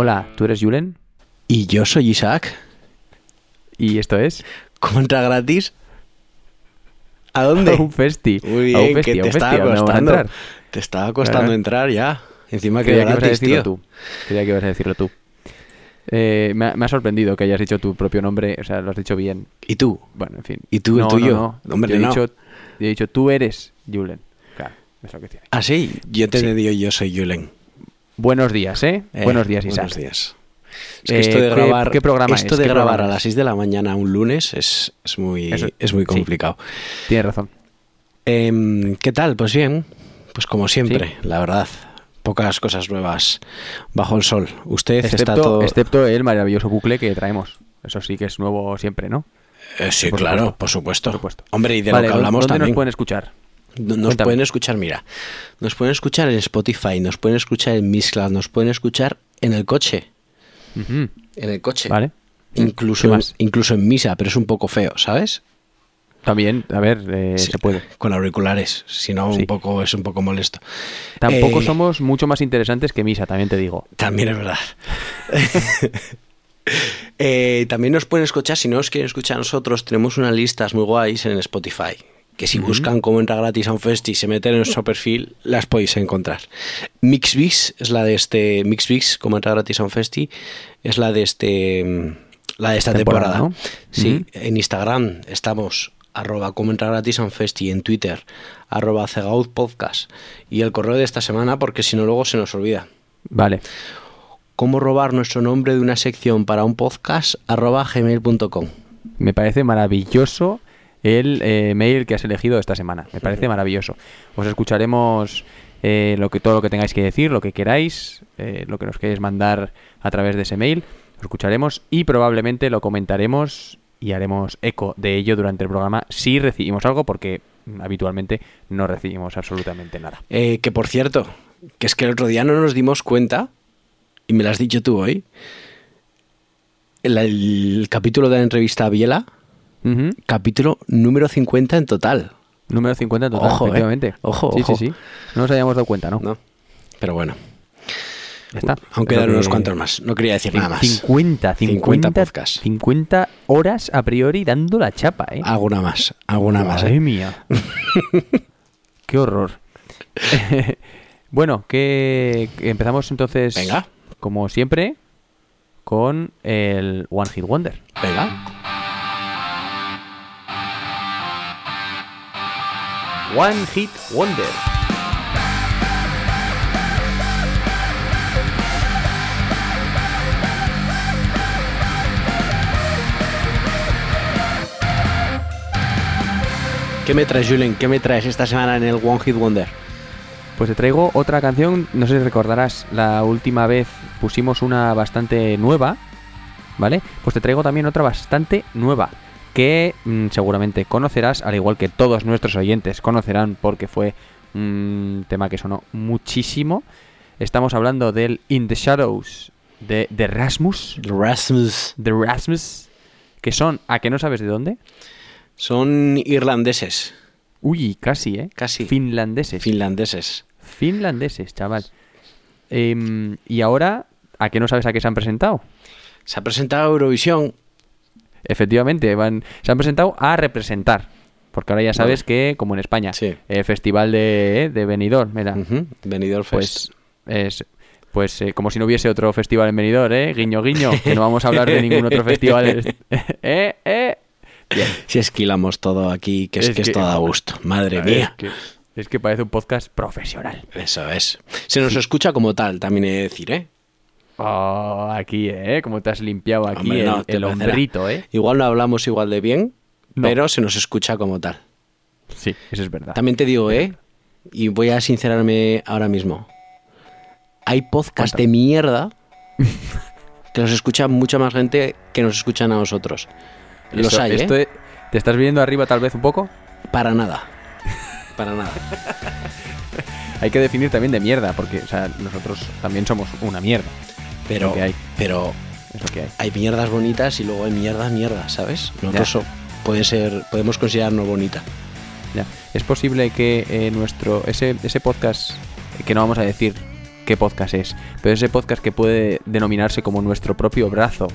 Hola, ¿tú eres Julen? Y yo soy Isaac. ¿Y esto es? ¿Cómo entra gratis? ¿A dónde? A un festi. Muy a un bien, festi, que a te un festi, estaba ¿a dónde vamos a costando. entrar? Te estaba costando entrar ya. Encima que Quería era que ibas a gratis, decirlo tío. tú. Quería que ibas a decirlo tú. Eh, me, ha, me ha sorprendido que hayas dicho tu propio nombre, o sea, lo has dicho bien. ¿Y tú? Bueno, en fin. ¿Y tú, el no, tuyo? No, no. Hombre, yo he no. Dicho, yo he dicho, tú eres Julen. Claro, es lo que tiene. Ah, sí. Yo te he dicho yo soy Julen. Buenos días, ¿eh? Eh, buenos días, Isaac. Buenos días. Es que Eh, esto de ¿qué- grabar, qué programa esto es? de ¿Qué grabar programa a las 6 de la mañana un lunes es, es muy, Eso- es muy sí. complicado. Tienes razón. Em, ¿Qué tal? Pues bien, pues como siempre, Sí. la verdad. Pocas cosas nuevas bajo el sol. Usted está Excepto, todo... excepto el maravilloso bucle que traemos. Eso sí que es nuevo siempre, ¿no? Eh, sí, Por claro, supuesto. por supuesto. Por supuesto. Hombre, y de Vale, lo que ¿dó- hablamos ¿Dónde también. nos pueden escuchar? No- Nos Cuéntame. pueden escuchar, mira, nos pueden escuchar en Spotify, nos pueden escuchar en Mixcloud, nos pueden escuchar en el coche, en el coche, Vale. incluso, ¿Qué en, incluso en misa, pero es un poco feo, ¿sabes? También, a ver, eh, Sí, se puede. Con auriculares, si no Sí. un poco es un poco molesto. Tampoco Eh, somos mucho más interesantes que Misa, también te digo. También es verdad. Eh, también nos pueden escuchar, si no os quieren escuchar a nosotros, tenemos unas listas muy guays en Spotify. Que si buscan cómo entrar gratis a un festi y se meten en nuestro perfil, las podéis encontrar. Mixbix es la de este. Mixbix, cómo entrar gratis a un festi, es la de este. mm, La de esta Temporada, temporada. ¿no? Sí, en Instagram estamos arroba cómo entrar gratis a un festi, en Twitter arroba cegaud podcast y el correo de esta semana porque si no luego se nos olvida Vale. cómo robar nuestro nombre de una sección para un podcast arroba gmail.com. Me parece maravilloso el eh, mail que has elegido esta semana. Me parece maravilloso. Os escucharemos eh, lo que, todo lo que tengáis que decir, lo que queráis, eh, lo que nos queréis mandar a través de ese mail. Lo escucharemos y probablemente lo comentaremos y haremos eco de ello durante el programa si recibimos algo, porque habitualmente no recibimos absolutamente nada. Eh, que por cierto, que es que el otro día no nos dimos cuenta, y me lo has dicho tú hoy, el, el capítulo de la entrevista a Biela, Capítulo número 50 en total. Número 50 en total, Ojo, eh. Ojo, sí, ojo. sí, sí. No nos habíamos dado cuenta, ¿no? ¿no? Pero bueno, Ya está. Es quedan unos cuantos más. No quería decir nada más. 50, 50, 50 podcasts. 50 horas a priori dando la chapa, ¿eh? Alguna más, alguna más. Madre ¿eh? mía. Qué horror. bueno, que que empezamos entonces, Venga. como siempre, con el One Hit Wonder. Venga. One Hit Wonder. ¿Qué me traes, Julen? ¿Qué me traes esta semana en el One Hit Wonder? Pues te traigo otra canción, no sé si recordarás, la última vez pusimos una bastante nueva, ¿vale? Pues te traigo también otra bastante nueva, que mm, seguramente conocerás, al igual que todos nuestros oyentes conocerán porque fue un tema que sonó muchísimo. Estamos hablando del In the Shadows de, de Rasmus, Rasmus. de Rasmus, que son, ¿a que no sabes de dónde? Son irlandeses, Uy, casi, ¿eh? Casi. Finlandeses. finlandeses. Finlandeses, chaval. Em, y ahora, ¿a qué no sabes a qué se han presentado? Se ha presentado Eurovisión. Efectivamente, van, se han presentado a representar. Porque ahora ya sabes que, como en España, Sí. el festival de, de Benidorm, mira, Ujú, Benidorm Fest. pues es pues eh, como si no hubiese otro festival en Benidorm, ¿eh? Guiño, guiño, que no vamos a hablar de ningún otro festival ¿Eh? ¿Eh? Bien. Si esquilamos todo aquí, que es, Es que, que- esto da gusto. Madre Es mía. que, es que parece un podcast profesional. Eso es. Se nos escucha como tal, también he de decir, ¿eh? Oh, aquí, ¿eh? Como te has limpiado aquí Hombre, el, no, el parecerá. hombrito, ¿eh? Igual no hablamos igual de bien, No. pero se nos escucha como tal. Sí, eso es verdad. También te digo, ¿eh? Y voy a sincerarme ahora mismo. Hay podcasts de mierda que los escucha mucha más gente que nos escuchan a nosotros. Los hay, esto ¿eh? ¿Te estás viendo arriba tal vez un poco? Para nada. Para nada. Hay que definir también de mierda, porque o sea, nosotros también somos una mierda. Pero, Lo que hay. pero Es lo que hay. hay mierdas bonitas y luego hay mierdas mierdas, ¿sabes? Nosotros so- puede ser, podemos considerarnos bonita. Ya. Es posible que eh, nuestro ese, ese podcast, que no vamos a decir qué podcast es, pero ese podcast que puede denominarse como nuestro propio brazo,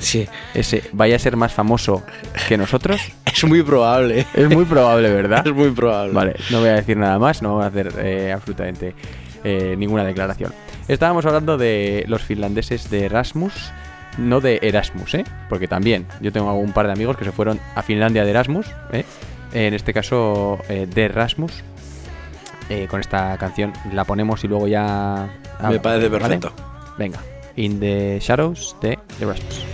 Sí. ese vaya a ser más famoso que nosotros. Es muy probable. Es muy probable, ¿verdad? Es muy probable. Vale, no voy a decir nada más, no voy a hacer eh, absolutamente eh, ninguna declaración. Estábamos hablando de los finlandeses de Erasmus, no de Erasmus, ¿eh? Porque también yo tengo un par de amigos que se fueron a Finlandia de Erasmus, ¿eh? En este caso eh, de Erasmus. eh, con esta canción la ponemos y luego ya... Me parece ¿vale? perfecto. Venga, In the Shadows de Erasmus.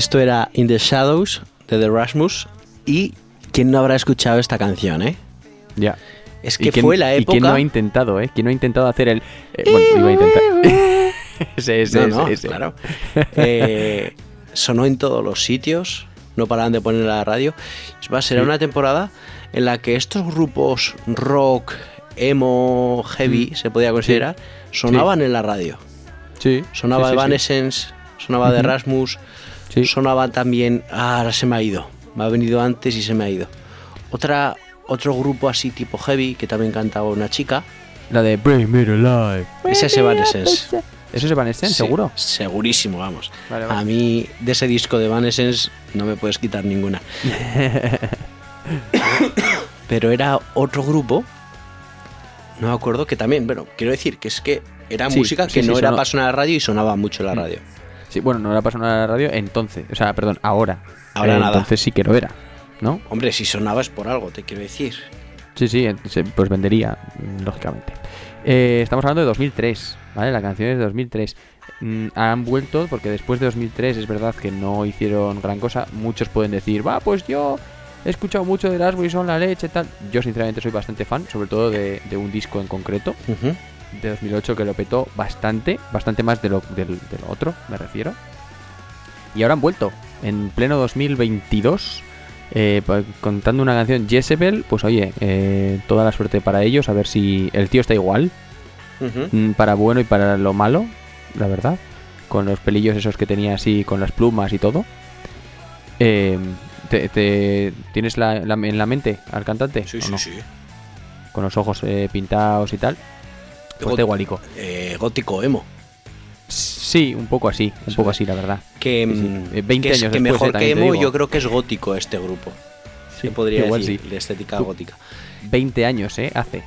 Esto era In the Shadows de The Rasmus. Y ¿quién no habrá escuchado esta canción, eh? Ya. Es ¿Y que quién- fue la ¿Y quién no época. ha intentado, eh? ¿Quién no ha intentado hacer el... eh, bueno, iba a intentar... ese, ese, No, ese, no, ese. claro. Eh, sonó en todos los sitios, no paraban de poner la radio. Más, será Sí. una temporada en la que estos grupos rock, emo, heavy, se podía considerar, sonaban en la radio. Sí. Sonaba sí. Evanescence, sonaba de. Rasmus, Sí. sonaba también. Ah, ahora se me ha ido. Me ha venido antes y se me ha ido. Otra, otro grupo así tipo heavy que también cantaba una chica. La de Bring Me to Life. Ese es Evanescence. ¿Eso es Evanescence, Sí, seguro? Segurísimo, vamos. Vale, vale. A mí de ese disco de Evanescence no me puedes quitar ninguna. Pero era otro grupo, no me acuerdo, que también, bueno, quiero decir que es que era Sí, música que sí, no era para sonar a la radio y sonaba mucho en la radio. Sí, bueno, no era para sonar a la radio entonces. O sea, perdón, ahora. Ahora Eh, nada. Entonces sí que lo era, ¿no? Hombre, si sonaba es por algo, te quiero decir. Sí, sí, pues vendería, mm, lógicamente. Eh, estamos hablando de 2003, ¿vale? La canción es de 2003. Mm, han vuelto porque después de 2003 es verdad que no hicieron gran cosa. Muchos pueden decir, va, pues yo he escuchado mucho de Erasmus y son la leche, tal. Yo sinceramente soy bastante fan, sobre todo de, de un disco en concreto, Ujú. De 2008 que lo petó bastante, bastante más de lo, del, del otro, me refiero. Y ahora han vuelto, en pleno 2022, eh, pa- contando una canción Jezebel, pues oye, eh, toda la suerte para ellos, a ver si el tío está igual, mm, para bueno y para lo malo, la verdad, con los pelillos esos que tenía así, con las plumas y todo. Eh, te, te- ¿Tienes la, la- en la mente al cantante? Sí, sí, no? sí. Con los ojos eh, pintados y tal. Got- igualico. Eh, gótico emo. Sí, un poco así, un poco así, la verdad. Que, Sí, sí. mm, Eh, 20 que es- años que mejor eh, que emo, yo creo que es gótico este grupo. Sí, Se podría igual decir, sí. de estética Tú- gótica. 20 años, ¿eh? Hace.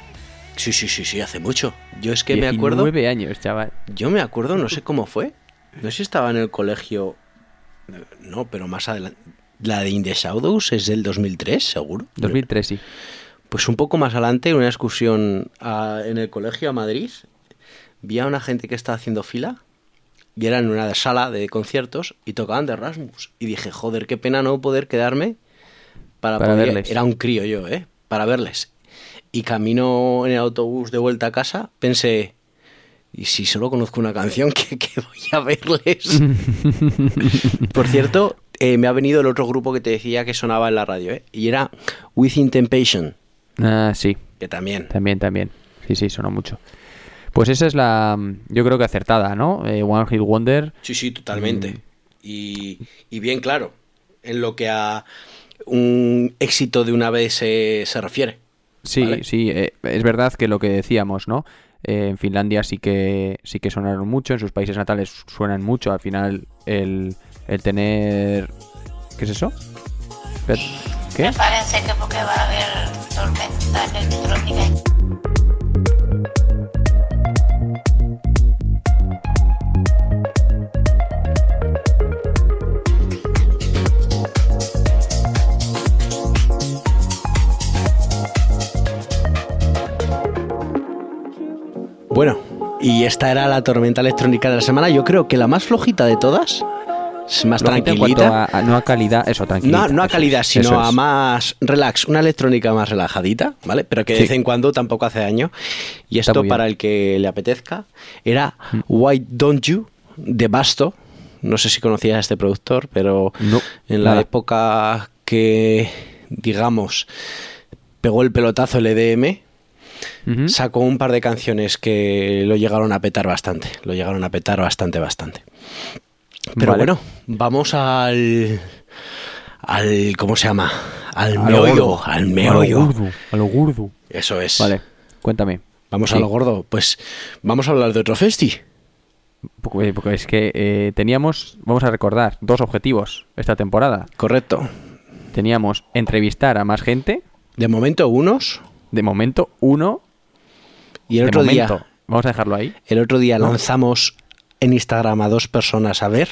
Sí, sí, sí, sí, hace mucho. Yo es que me acuerdo. 19 años, chaval. Yo me acuerdo, no sé cómo fue. No sé si estaba en el colegio. No, pero más adelante. La de In the Shadows es del 2003, seguro. 2003, sí. Pues un poco más adelante, en una excursión a- en el colegio a Madrid, vi a una gente que estaba haciendo fila y era en una sala de conciertos y tocaban de Rasmus. Y dije, joder, qué pena no poder quedarme para, Para poder- verles. Era un crío yo, ¿eh? Para verles. Y camino en el autobús de vuelta a casa, pensé, ¿y si solo conozco una canción, que, voy a verles? Por cierto, eh, me ha venido el otro grupo que te decía que sonaba en la radio, ¿eh? Y era Within Temptation. Ah, sí. Que también. También, también. Sí, sí, sonó mucho. Pues esa es la, yo creo que acertada, ¿no? Eh, One Hit Wonder. Sí, sí, totalmente. Mm. Y, y bien claro, en lo que a un éxito de una vez se, se refiere. Sí, Vale. sí, eh, es verdad que lo que decíamos, ¿no? Eh, en Finlandia sí que sí que sonaron mucho, en sus países natales suenan mucho. Al final el, el tener, ¿qué es eso? Espera, ¿Qué? Prepárense que porque va a haber tormenta electrónica. Bueno, y esta era la tormenta electrónica de la semana. Yo creo que la más flojita de todas, es más cuanto tranquilita. a- a- no a calidad, eso, tranquilita. No, no a calidad, es, sino a más relax, una electrónica más relajadita, ¿vale? Pero que de Sí. vez en cuando tampoco hace daño. Y esto. Mm. para el que le apetezca, era Why Don't You de Basto. No sé si conocías a este productor, pero No, en la nada. época que, digamos, pegó el pelotazo el EDM, sacó un par de canciones que lo llegaron a petar bastante. Lo llegaron a petar bastante, bastante. Pero Vale. bueno, vamos al. al. ¿Cómo se llama? Al meollo. Al A lo meollo. gordo, a lo gordo. Eso es. Vale, cuéntame. Vamos Sí. a lo gordo. Pues vamos a hablar de otro festi. Porque, porque es que eh, teníamos, vamos a recordar, dos objetivos esta temporada. Correcto. Teníamos entrevistar a más gente, De momento, unos. de momento uno, Y el de otro momento, día. vamos a dejarlo ahí. El otro día lanzamos en Instagram a dos personas a ver.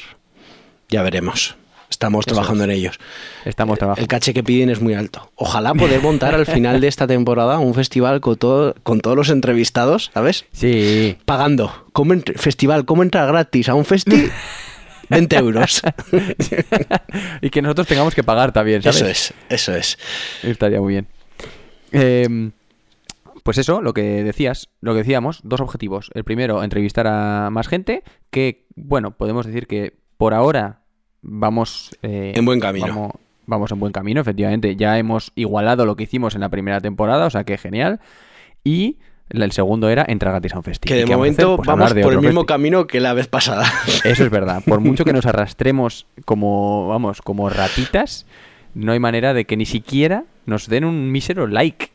Ya veremos. Estamos Eso trabajando es. en ellos. Estamos El trabajando. caché que piden es muy alto. Ojalá poder montar al final de esta temporada un festival con, todo, con todos los entrevistados, ¿sabes? Sí, Pagando. ¿Cómo festival, ¿cómo entrar gratis a un festi? 20 euros. y que nosotros tengamos que pagar también, ¿sabes? Eso es, eso es. Estaría muy bien. Eh, pues eso, lo que decías, lo que decíamos, dos objetivos. El primero, entrevistar a más gente, que, bueno, podemos decir que por ahora vamos... eh, En buen camino. Vamos, vamos en buen camino, efectivamente. Ya hemos igualado lo que hicimos en la primera temporada, o sea que genial. Y el segundo era entrar gratis a un festival. Que de momento vamos por el mismo camino que la vez pasada. Eso es verdad. Por mucho que nos arrastremos como, vamos, como ratitas, no hay manera de que ni siquiera nos den un mísero like,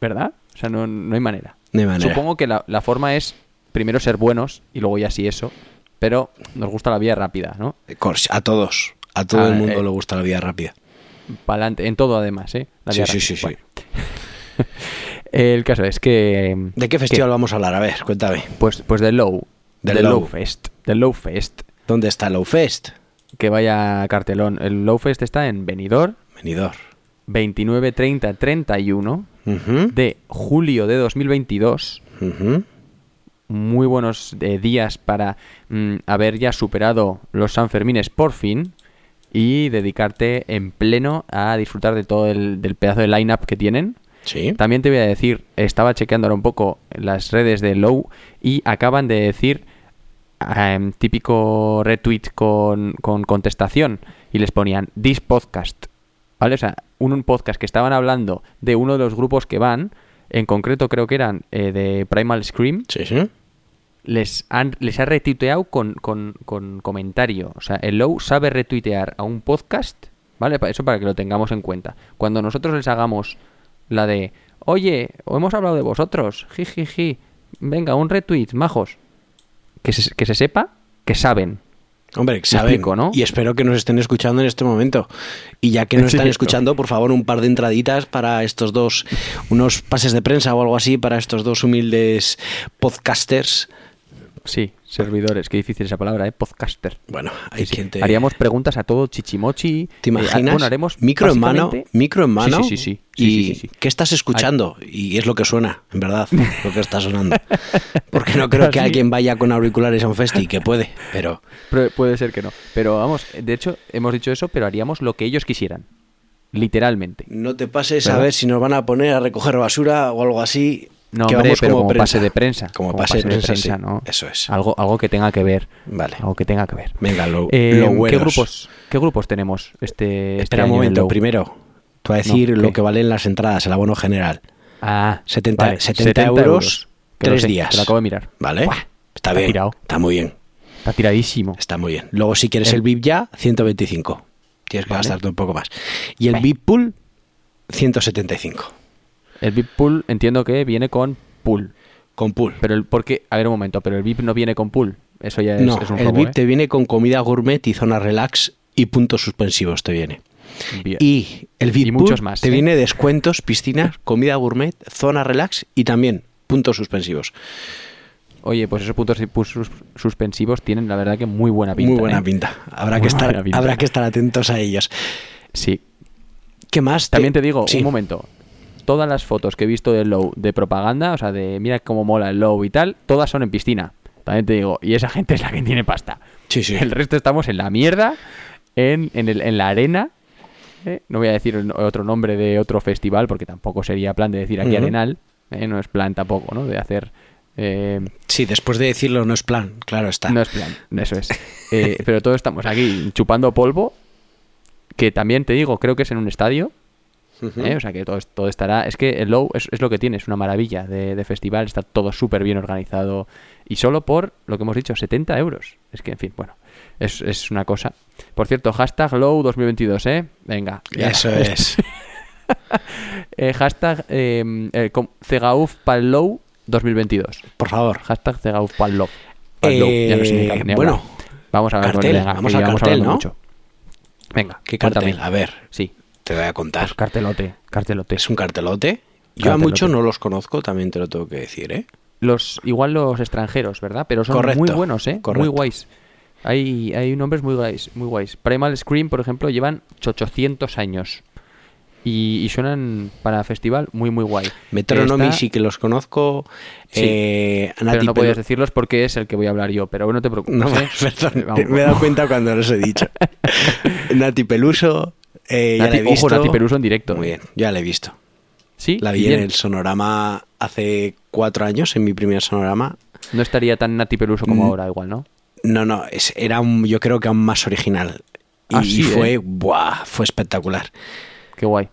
¿verdad? O sea, no, no hay manera. No hay manera. Supongo que la, la forma es primero ser buenos y luego ya sí eso, pero nos gusta la vía rápida, ¿no? Cors- A todos. A todo Ah, el mundo eh. le gusta la vida rápida. Pa'lante, en todo además, ¿eh? La Sí, vía sí, sí, sí. Bueno. El caso es que... ¿De qué festival vamos a hablar? A ver, cuéntame. Pues, pues del Low. Del Low. Low Fest. Del Low Fest. ¿Dónde está Low Fest? Que vaya cartelón. El Low Fest está en Benidorm. Venidor. 29, 30, 31 Ujú, de julio de 2022. ujú. Muy buenos eh, días para mm, haber ya superado los Sanfermines por fin y dedicarte en pleno a disfrutar de todo el del pedazo de line-up que tienen. Sí. También te voy a decir, estaba chequeando ahora un poco las redes de Low y acaban de decir em, típico retweet con, con contestación y les ponían this podcast. ¿Vale? O sea, un, un podcast que estaban hablando de uno de los grupos que van, en concreto creo que eran eh, de Primal Scream, Sí, sí. les, han, les ha retuiteado con, con, con comentario. O sea, el Low sabe retuitear a un podcast, ¿vale? Eso para que lo tengamos en cuenta. Cuando nosotros les hagamos la de, oye, o hemos hablado de vosotros, jijiji, venga, un retweet, majos, que se, que se sepa que saben. Hombre, saben. explico, ¿no? Y espero que nos estén escuchando en este momento. Y ya que nos Sí, están escuchando, por favor, un par de entraditas para estos dos, unos pases de prensa o algo así para estos dos humildes podcasters. Sí, servidores, qué difícil esa palabra, ¿eh? Podcaster. Bueno, hay Sí, sí. quien te... Haríamos preguntas a todo chichimochi. ¿Te eh, imaginas? bueno, haremos micro en mano, micro en mano. Sí, sí, sí. y. ¿qué estás escuchando? Y es lo que suena, en verdad, lo que está sonando. Porque no creo que alguien vaya con auriculares a un festi, que puede, pero Pero puede ser que no. Pero vamos, de hecho, hemos dicho eso, pero haríamos lo que ellos quisieran. Literalmente. no te pases a ver si nos van a poner a recoger basura o algo así. No, que hombre, pero como, prensa. pase de prensa. Como, pase, de prensa, sí. ¿no? Eso es. Algo, algo que tenga que ver. Vale. Algo que tenga que ver. Venga, lo, Eh, lo ¿qué, grupos, ¿Qué grupos tenemos este, este Espera un en el momento, primero. Te voy a decir No, lo que valen las entradas, el abono general. Ah, 70, vale, 70 euros, que lo Tres sé, días. Te lo acabo de mirar. ¿Vale? Buah, está está bien. tirado. Está muy bien. Está tiradísimo. Está muy bien. Luego, si quieres El- el, VIP ya, 125. Tienes que Vale. gastarte un poco más. Y el Vale. VIP Pool, 175. El VIP Pool entiendo que viene con pool. Con pool. Pero el, ¿por qué? A ver un momento, pero el VIP no viene con pool. Eso ya es, no, es un el robo, VIP ¿eh? te viene con comida gourmet y zona relax y puntos suspensivos te viene. Bien. Y el VIP Y Pool muchos más, te ¿eh? viene descuentos, piscinas, comida gourmet, zona relax y también puntos suspensivos. Oye, pues esos puntos sus- sus- suspensivos tienen la verdad que muy buena pinta. Muy buena ¿eh? pinta. Habrá Muy que, estar, pinta. habrá que estar atentos a ellos. Sí. ¿Qué más? También te digo, Sí. un momento. Todas las fotos que he visto del Low de propaganda, o sea, de mira cómo mola el Low y tal, todas son en piscina. También te digo, y esa gente es la que tiene pasta. Sí, sí. El resto estamos en la mierda, en, en, el- en la arena. ¿eh? No voy a decir otro nombre de otro festival, porque tampoco sería plan de decir aquí Ujú. Arenal. ¿eh? No es plan tampoco, ¿no? De hacer... eh, Sí, después de decirlo no es plan, claro está. no es plan, eso es. Eh, pero todos estamos aquí chupando polvo, que también te digo, creo que es en un estadio. ¿Eh? O sea que todo, todo estará. Es que el Low es, es lo que tiene, es una maravilla de, de festival, está todo súper bien organizado. Y solo por lo que hemos dicho, 70 euros. Es que, en fin, bueno, es, es una cosa. Por cierto, hashtag Low 2022, ¿eh? Venga. ya. Eso es. Eh, hashtag eh, eh, Cegauf pal Low 2022. Por favor. Hashtag Cegauf pal Low. Pal Low, ya no sé ni Eh, bueno, vamos a ver, cartel, venga, vamos al llevamos cartel, mucho. Venga, ¿Qué cartel? cuéntame. A ver, Sí, te voy a contar. pues cartelote, cartelote. Es un cartelote. Yo a muchos no los conozco, también te lo tengo que decir, ¿eh? Los, igual los extranjeros, ¿verdad? Pero son Correcto, muy buenos, ¿eh? Muy guays. Hay, hay nombres muy guays, muy guays. Primal Scream, por ejemplo, llevan 800 años. Y, y suenan para festival muy, muy guay. Metronomy sí que los conozco. Sí, eh, Pero no puedes Pelu- decirlos porque es el que voy a hablar yo. Pero no te preocupes. No, ¿eh? perdón, Vamos. me he dado cuenta cuando los he dicho. Nati Peluso, eh, ya la he visto. ojo, Nati Peluso en directo. Muy bien, ya la he visto. Sí, La y vi en el sonorama hace cuatro años, en mi primer sonorama. No estaría tan Nati Peluso como Mm. ahora, igual, ¿no? No, no, es- era un- yo creo que aún más original. Y Ah, sí, fue, ¿eh? buah, fue espectacular. Qué guay.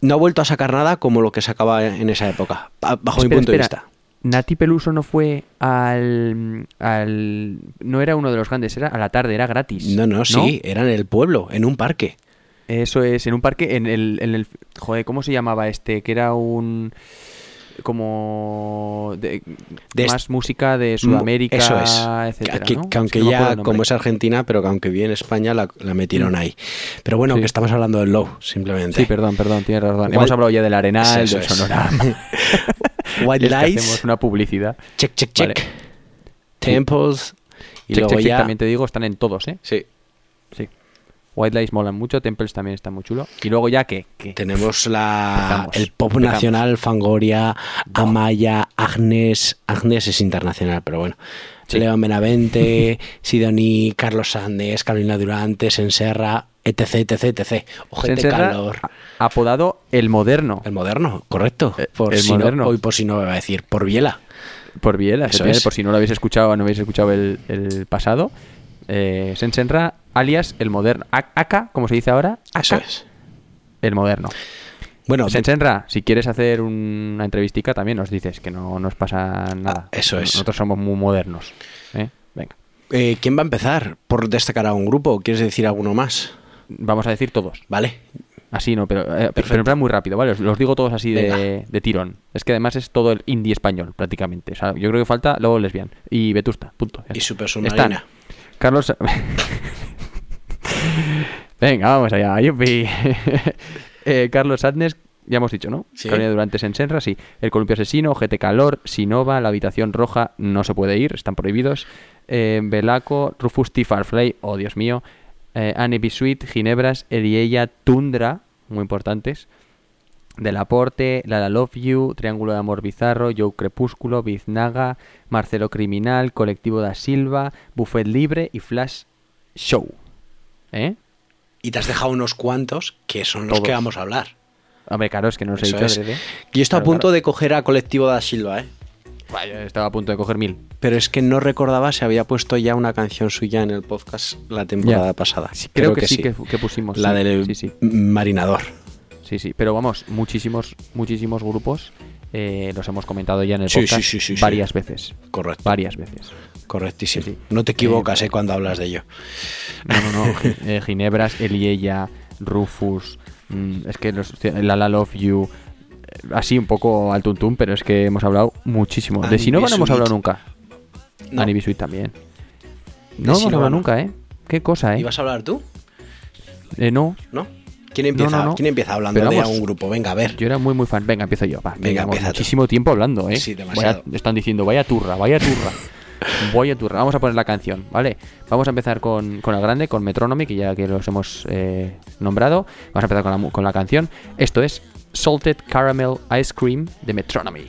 No ha vuelto a sacar nada como lo que sacaba en esa época, ba- bajo mi punto espera. de vista. Nati Peluso no fue al, al. No era uno de los grandes, era a la tarde, era gratis. No, no, sí, era en el pueblo, en un parque. Eso es, en un parque, en el, en el. Joder, ¿cómo se llamaba este? Que era un. Como. De, De est- más música de Sudamérica, Eso es. etcétera. que, ¿no? que aunque Es ya, como es Argentina, pero que aunque vive en España, la, la metieron Mm. ahí. Pero bueno, Sí. que estamos hablando del Low, simplemente. Sí, perdón, perdón, tienes razón. Hemos hablado ya del Arenal, del es. Sonorama. White Es Lights, hacemos una publicidad. check, check, check. Vale. Temples. Y Check, luego check, check, ya. también te digo, están en todos, ¿eh? Sí. White Lights molan mucho, Temples también está muy chulo. Y luego ya, ¿qué? ¿Qué? Tenemos la, Empezamos, el pop empezamos. nacional, Fangoria, Amaya, Agnes. Agnes es internacional, pero bueno. Sí. León Benavente, Sidoní, Carlos Sandes, Carolina Durante, Senserra, etc, etc, etc. Ojete Senserra, calor. apodado El Moderno. El moderno, correcto. Eh, Por el si no- moderno. hoy por si no me va a decir, por Biela. Por Biela, Eso efectivamente, es. por si no lo habéis escuchado no habéis escuchado el, el pasado. Eh, Sensenra, alias el moderno. Aka, como se dice ahora, Eso Aka, es. el moderno. Bueno, Sensenra, si quieres hacer una entrevistica también nos dices que no nos pasa nada. Ah, eso es. Nosotros somos muy modernos. ¿eh? Venga, eh, ¿quién va a empezar? ¿Por destacar a un grupo? ¿Quieres decir alguno más? vamos a decir todos. Vale. Así no, pero, eh, pero en plan muy rápido, ¿vale? Os los digo todos así de, de tirón. Es que además es todo el indie español, prácticamente. O sea, yo creo que falta luego lesbian y Vetusta, punto. Y. Super Están Submarina. Carlos. Venga, vamos allá. yupi. Eh, Carlos Adnes, ya hemos dicho, ¿no? Sí. Carolina Durante Senra, sí. El Columpio Asesino, GT Calor, Sinova, La Habitación Roja, no se puede ir, están prohibidos. Eh, Belaco, Rufus T. Farflay, oh Dios mío. Eh, Annie B. Sweet, Ginebras, Eliella, Tundra, muy importantes. Del Aporte, Lala Love You, Triángulo de Amor Bizarro, Joe Crepúsculo, Biznaga, Marcelo Criminal, Colectivo da Silva, Buffet Libre y Flash Show. ¿Eh? Y te has dejado unos cuantos que son los Todos. que vamos a hablar. Hombre, claro, es que no os he dicho es. Yo estoy a Claro, punto claro. de coger a Colectivo da Silva, ¿eh? Vaya, estaba a punto de coger mil. Pero es que no recordaba si había puesto ya una canción suya en el podcast la temporada Ya. pasada. Sí, creo, que, sí, Que, que pusimos. La sí, del Marinador. sí, sí. Pero vamos, muchísimos, muchísimos grupos. Eh, los hemos comentado ya en el Sí, podcast sí, sí, varias veces. Correcto. Varias veces. Correctísimo. No te equivocas eh, cuando hablas de ello. No, no, no. Eh, Ginebras, Eliella, Rufus. mm, es que los, La La Love You. eh, Así un poco al tuntún, pero es que hemos hablado muchísimo. De Sinova no hemos hablado nunca. No. Annie Bisuit también. No hemos hablado nunca, ¿eh? Qué cosa, ¿eh? ¿Ibas a hablar tú? Eh, no, ¿No? ¿Quién empieza, no, no. ¿quién empieza hablando Pero de vamos, grupo? Venga, a ver. Yo era muy, muy fan. Venga, empiezo yo. Va, Venga, tú. muchísimo tiempo hablando, ¿eh? Sí, demasiado. Vaya- están diciendo, vaya turra, vaya turra. Vaya turra. Vamos a poner la canción, ¿vale? Vamos a empezar con, con el grande, con Metronomy, que ya que los hemos eh, nombrado. Vamos a empezar con la, con la canción. Esto es Salted Caramel Ice Cream de Metronomy.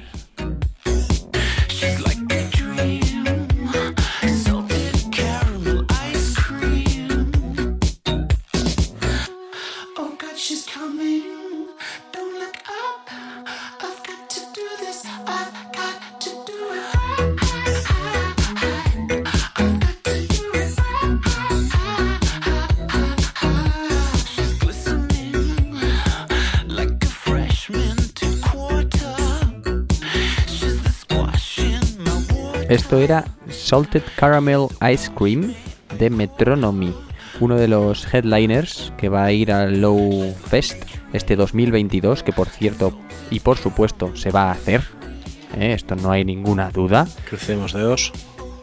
Esto era Salted Caramel Ice Cream de Metronomy, uno de los headliners que va a ir al Low Fest este 2022, que por cierto y por supuesto se va a hacer. ¿eh? Esto no hay ninguna duda. Crucemos dedos.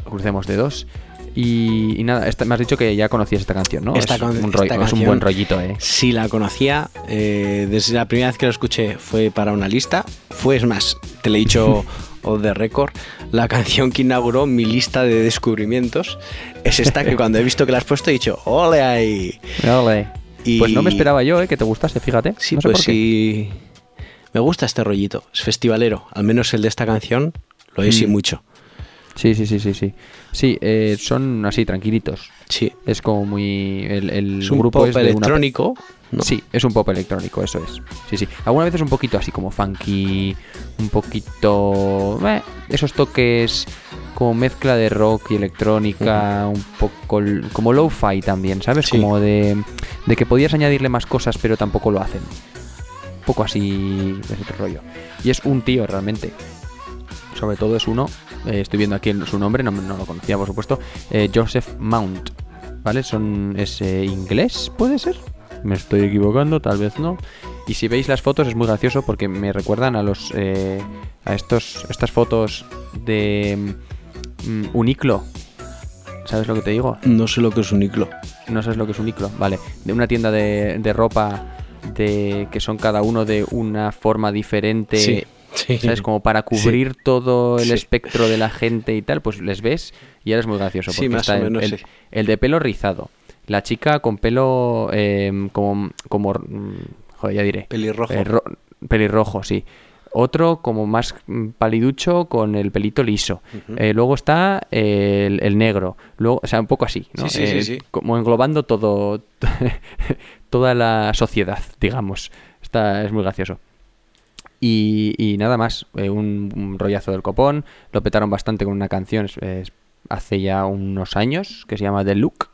Crucemos dedos. Y, y nada, esta- me has dicho que ya conocías esta canción, ¿no? Esta es, con- un esta rollo- es un canción- buen rollito, ¿eh? Sí, la conocía. eh, desde la primera vez que lo escuché fue para una lista. Fue, es más, te lo he dicho o de récord. La canción que inauguró mi lista de descubrimientos es esta que cuando he visto que la has puesto he dicho, ¡ole ahí! Ole. Y- Pues no me esperaba yo, ¿eh? Que te gustase, fíjate. Sí, No sé pues sí. Me gusta este rollito. Es festivalero. Al menos el de esta canción lo es y Mm. mucho. Sí, sí, sí, sí, sí. Sí, eh, son así, tranquilitos. Sí. Es como muy... El, el Es un grupo pop es de una- electrónico. ¿No? Sí, es un pop electrónico, eso es. Sí, sí. Algunas veces un poquito así como funky, un poquito... eh, esos toques como mezcla de rock y electrónica, un poco como lo-fi también, ¿sabes? Sí. Como de, de que podías añadirle más cosas pero tampoco lo hacen. Un poco así de ese otro rollo. Y es un tío realmente. Sobre todo es uno, eh, estoy viendo aquí su nombre, no, no lo conocía por supuesto, eh, Joseph Mount. ¿Vale? Son, es eh, inglés, ¿puede ser? Me estoy equivocando, tal vez no. Y si veis las fotos es muy gracioso porque me recuerdan a los eh, a estos estas fotos de mm, Uniqlo. ¿Sabes lo que te digo? No sé lo que es un iclo. No sabes lo que es Uniqlo, vale. De una tienda de, de ropa de que son cada uno de una forma diferente. Sí. sí. ¿Sabes? Como para cubrir todo el Sí. espectro de la gente y tal, pues les ves y ahora es muy gracioso. Sí, Porque más está o menos, el de pelo rizado, la chica con pelo eh, como, como. mm, Joder, ya diré. Pelirrojo. Eh, ro- pelirrojo, sí. Otro como más mm, paliducho con el pelito liso. Eh, luego está eh, el, el negro. Luego, o sea, un poco así, ¿no? Sí, sí, sí, sí. Como englobando todo, toda la sociedad, digamos. Está, es muy gracioso. Y, y nada más, eh, un, un rollazo del copón. Lo petaron bastante con una canción es- es hace ya unos años que se llama The Look.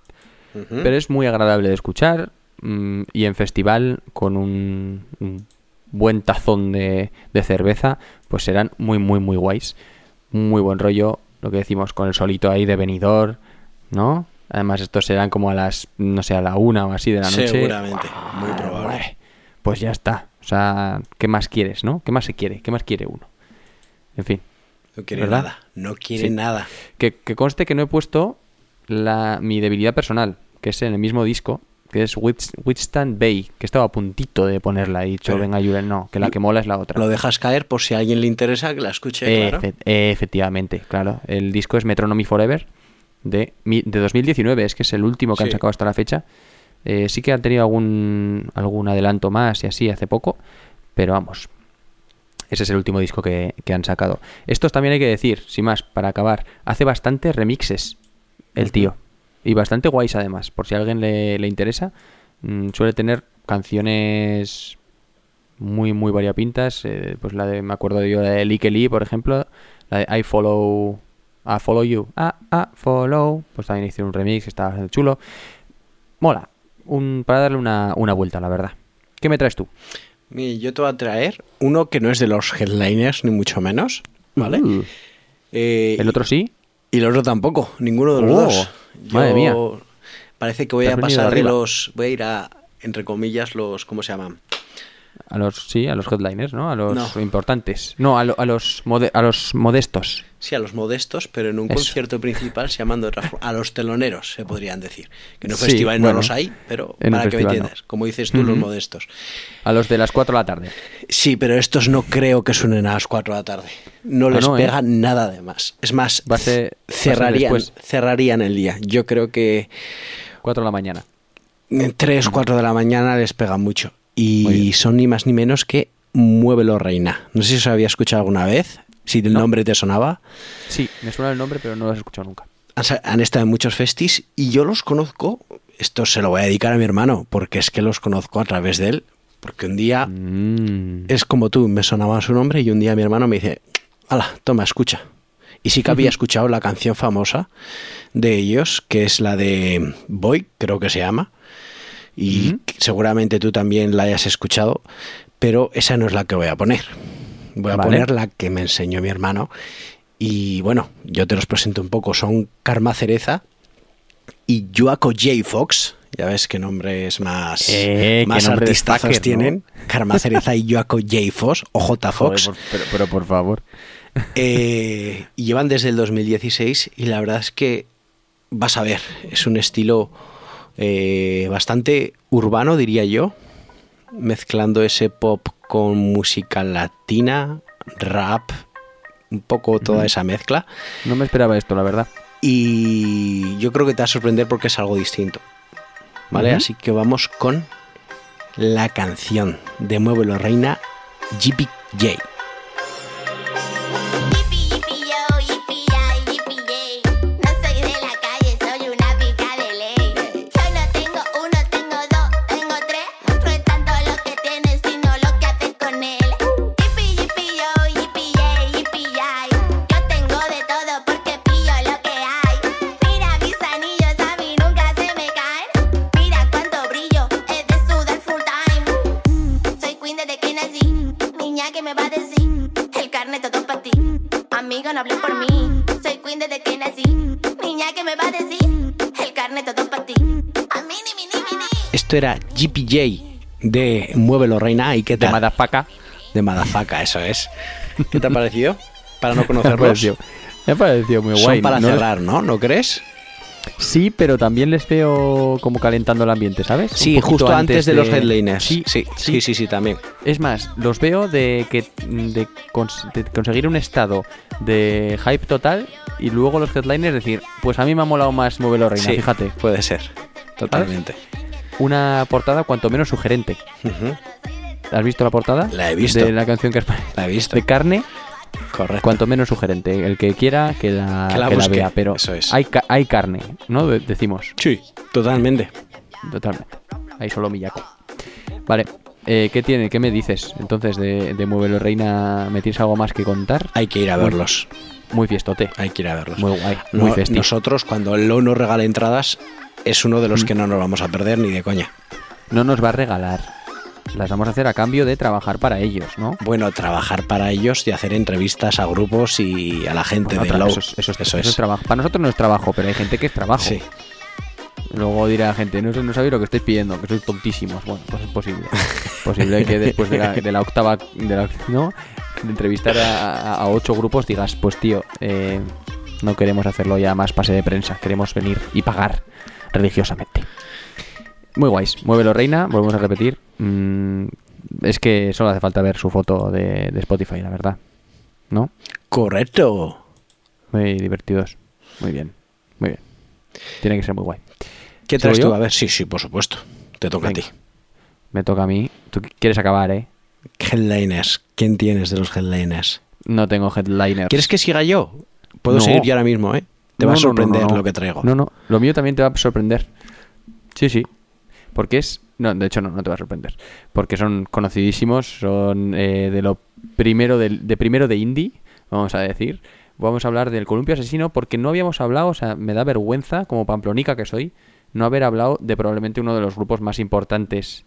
Pero es muy agradable de escuchar mm, y en festival con un, un buen tazón de, de cerveza, pues serán muy, muy, muy guays. Muy buen rollo, lo que decimos, con el solito ahí de venidor, ¿no? Además, estos serán como a las, no sé, a la una o así de la noche. Seguramente, muy Ah, probable. vale. Pues ya está. O sea, ¿qué más quieres, no? ¿Qué más se quiere? ¿Qué más quiere uno? En fin. No quiere ¿Verdad? nada. No quiere Sí. nada. Que, que conste que no he puesto la, mi debilidad personal, que es en el mismo disco, que es Withs- Withstand Bay, que estaba a puntito de ponerla. He dicho, venga, Julen, no, que la que mola es la otra. Lo dejas caer por si a alguien le interesa que la escuche, claro. Efectivamente, claro. El disco es Metronomy Forever de, de 2019, es que es el último que han sacado hasta la fecha. Eh, sí que han tenido algún, algún adelanto más y así hace poco, pero vamos. Ese es el último disco que, que han sacado. Estos también hay que decir, sin más, para acabar, hace bastantes remixes el tío. Y bastante guays además, por si a alguien le, le interesa. mm, suele tener canciones muy, muy variopintas. eh, pues la de, me acuerdo yo, la de Lick Lee, por ejemplo. La de I Follow, I Follow You. Ah, ah, Follow. Pues también hice un remix, está bastante chulo. Mola. Un, para darle una, una vuelta, la verdad. ¿Qué me traes tú? Yo te voy a traer uno que no es de los headliners, ni mucho menos, ¿vale? Uh, Eh, ¿El otro sí? Y el otro tampoco, ninguno de los Oh, dos. madre mía. Parece que voy a pasar de los. Voy a ir a, entre comillas, los. ¿Cómo se llaman? A los, sí, a los headliners, ¿no? A los No. importantes. No, a, lo- a los mode- a los modestos. Sí, a los modestos, pero en un Eso. concierto principal se llaman de otra forma. A los teloneros, se podrían decir. Que en un Sí, festival bueno, no los hay, pero en para que me no. entiendas. Como dices tú, los modestos. A los de las 4 de la tarde. Sí, pero estos no creo que suenen a las 4 de la tarde. No Ah, les no, ¿eh? pega nada de más. Es más, Va a ser- va a ser cerrarían, cerrarían el día. Yo creo que 4 de la mañana. en 3, 4 de la mañana les pega mucho. Y son ni más ni menos que Muévelo Reina. No sé si os había escuchado alguna vez, si el No. nombre te sonaba. Sí, me suena el nombre, pero no lo he escuchado nunca. Han, estado en muchos festis y yo los conozco. Esto se lo voy a dedicar a mi hermano, porque es que los conozco a través de él. Porque un día Mm. es como tú, me sonaba su nombre y un día mi hermano me dice, hala, toma, escucha. Y sí que había escuchado la canción famosa de ellos, que es la de Boy, creo que se llama. Y seguramente tú también la hayas escuchado, pero esa no es la que voy a poner. Voy a Vale. poner la que me enseñó mi hermano. Y bueno, yo te los presento un poco. Son Karma Cereza y Joaco J. Fox. Ya ves qué nombres más, Eh, más nombre artistazos tienen. Karma Cereza y Joaco J. Fox o J. Fox. Joder, por- pero, pero por favor. Eh, y llevan desde el 2016 y la verdad es que vas a ver, es un estilo eh, bastante urbano, diría yo, mezclando ese pop con música latina, rap, un poco toda esa mezcla. No me esperaba esto, la verdad. Y yo creo que te va a sorprender porque es algo distinto. ¿Vale? Así que vamos con la canción de Muévelo Reina, Yippee Esto era GPJ de Muévelo Reina. ¿Y qué De tal? Madafaca. De Madafaka, eso es. ¿Qué te ha parecido? Para no conocerlos. me ha parecido muy Son guay. para No cerrar, ¿no? ¿No crees? Sí, pero también les veo como calentando el ambiente, ¿sabes? Sí, justo antes de, los headliners. Sí, sí, sí, sí, sí, también. Es más, los veo de que de, cons- de conseguir un estado de hype total y luego los headliners decir, pues a mí me ha molado más Muévelo Reina, Sí, fíjate. Puede ser. Totalmente. Una portada cuanto menos sugerente. Ujú. ¿Has visto la portada? La he visto. De la canción que es La he visto. de carne, Correcto. cuanto menos sugerente. El que quiera que la, Que la que la busque, vea, pero eso es. hay, ca- hay carne, ¿no? De- decimos. Sí, totalmente. Totalmente. Hay solo Miyako. Vale. eh, ¿Qué tiene? ¿Qué me dices? Entonces, de, de Muévelo Reina, ¿me tienes algo más que contar? Hay que ir a Muy- verlos. Muy fiestote. Hay que ir a verlos. Muy guay. No- Muy festivo. nosotros, cuando Lo nos regala entradas, es uno de los Mm. que no nos vamos a perder ni de coña. No nos va a regalar. Las vamos a hacer a cambio de trabajar para ellos, ¿no? Bueno, trabajar para ellos y hacer entrevistas a grupos y a la gente Bueno, de Low. eso, es, eso es- eso es trabajo. Para nosotros no es trabajo, pero hay gente que es trabajo. Sí. Luego dirá la gente, no, no sabéis lo que estáis pidiendo, que sois tontísimos. Bueno, pues es posible. posible que después de la, de la octava, de la, ¿no? De entrevistar a, a- a ocho grupos digas, pues tío, eh, no queremos hacerlo ya más pase de prensa, queremos venir y pagar religiosamente. Muy guays. Muévelo Reina, volvemos a repetir. Mm, es que solo hace falta ver su foto de, de Spotify, la verdad. ¿No? Correcto. Muy divertidos. Muy bien. Muy bien. Tiene que ser muy guay. ¿Qué ¿Sigo traes tú? yo? A ver, sí, sí, por supuesto. Te toca Venga. a ti. Me toca a mí. Tú quieres acabar, ¿eh? Headliners. ¿Quién tienes de los headliners? No tengo headliner. ¿Quieres que siga yo? Puedo No. seguir yo ahora mismo, ¿eh? Te va a sorprender no, lo que traigo. No, no. Lo mío también te va a sorprender. Sí, sí. Porque es... No, de hecho no, no te va a sorprender. Porque son conocidísimos, son eh, de lo primero de, de primero de indie, vamos a decir. Vamos a hablar del Columpio Asesino porque no habíamos hablado, o sea, me da vergüenza, como pamplonica que soy, no haber hablado de probablemente uno de los grupos más importantes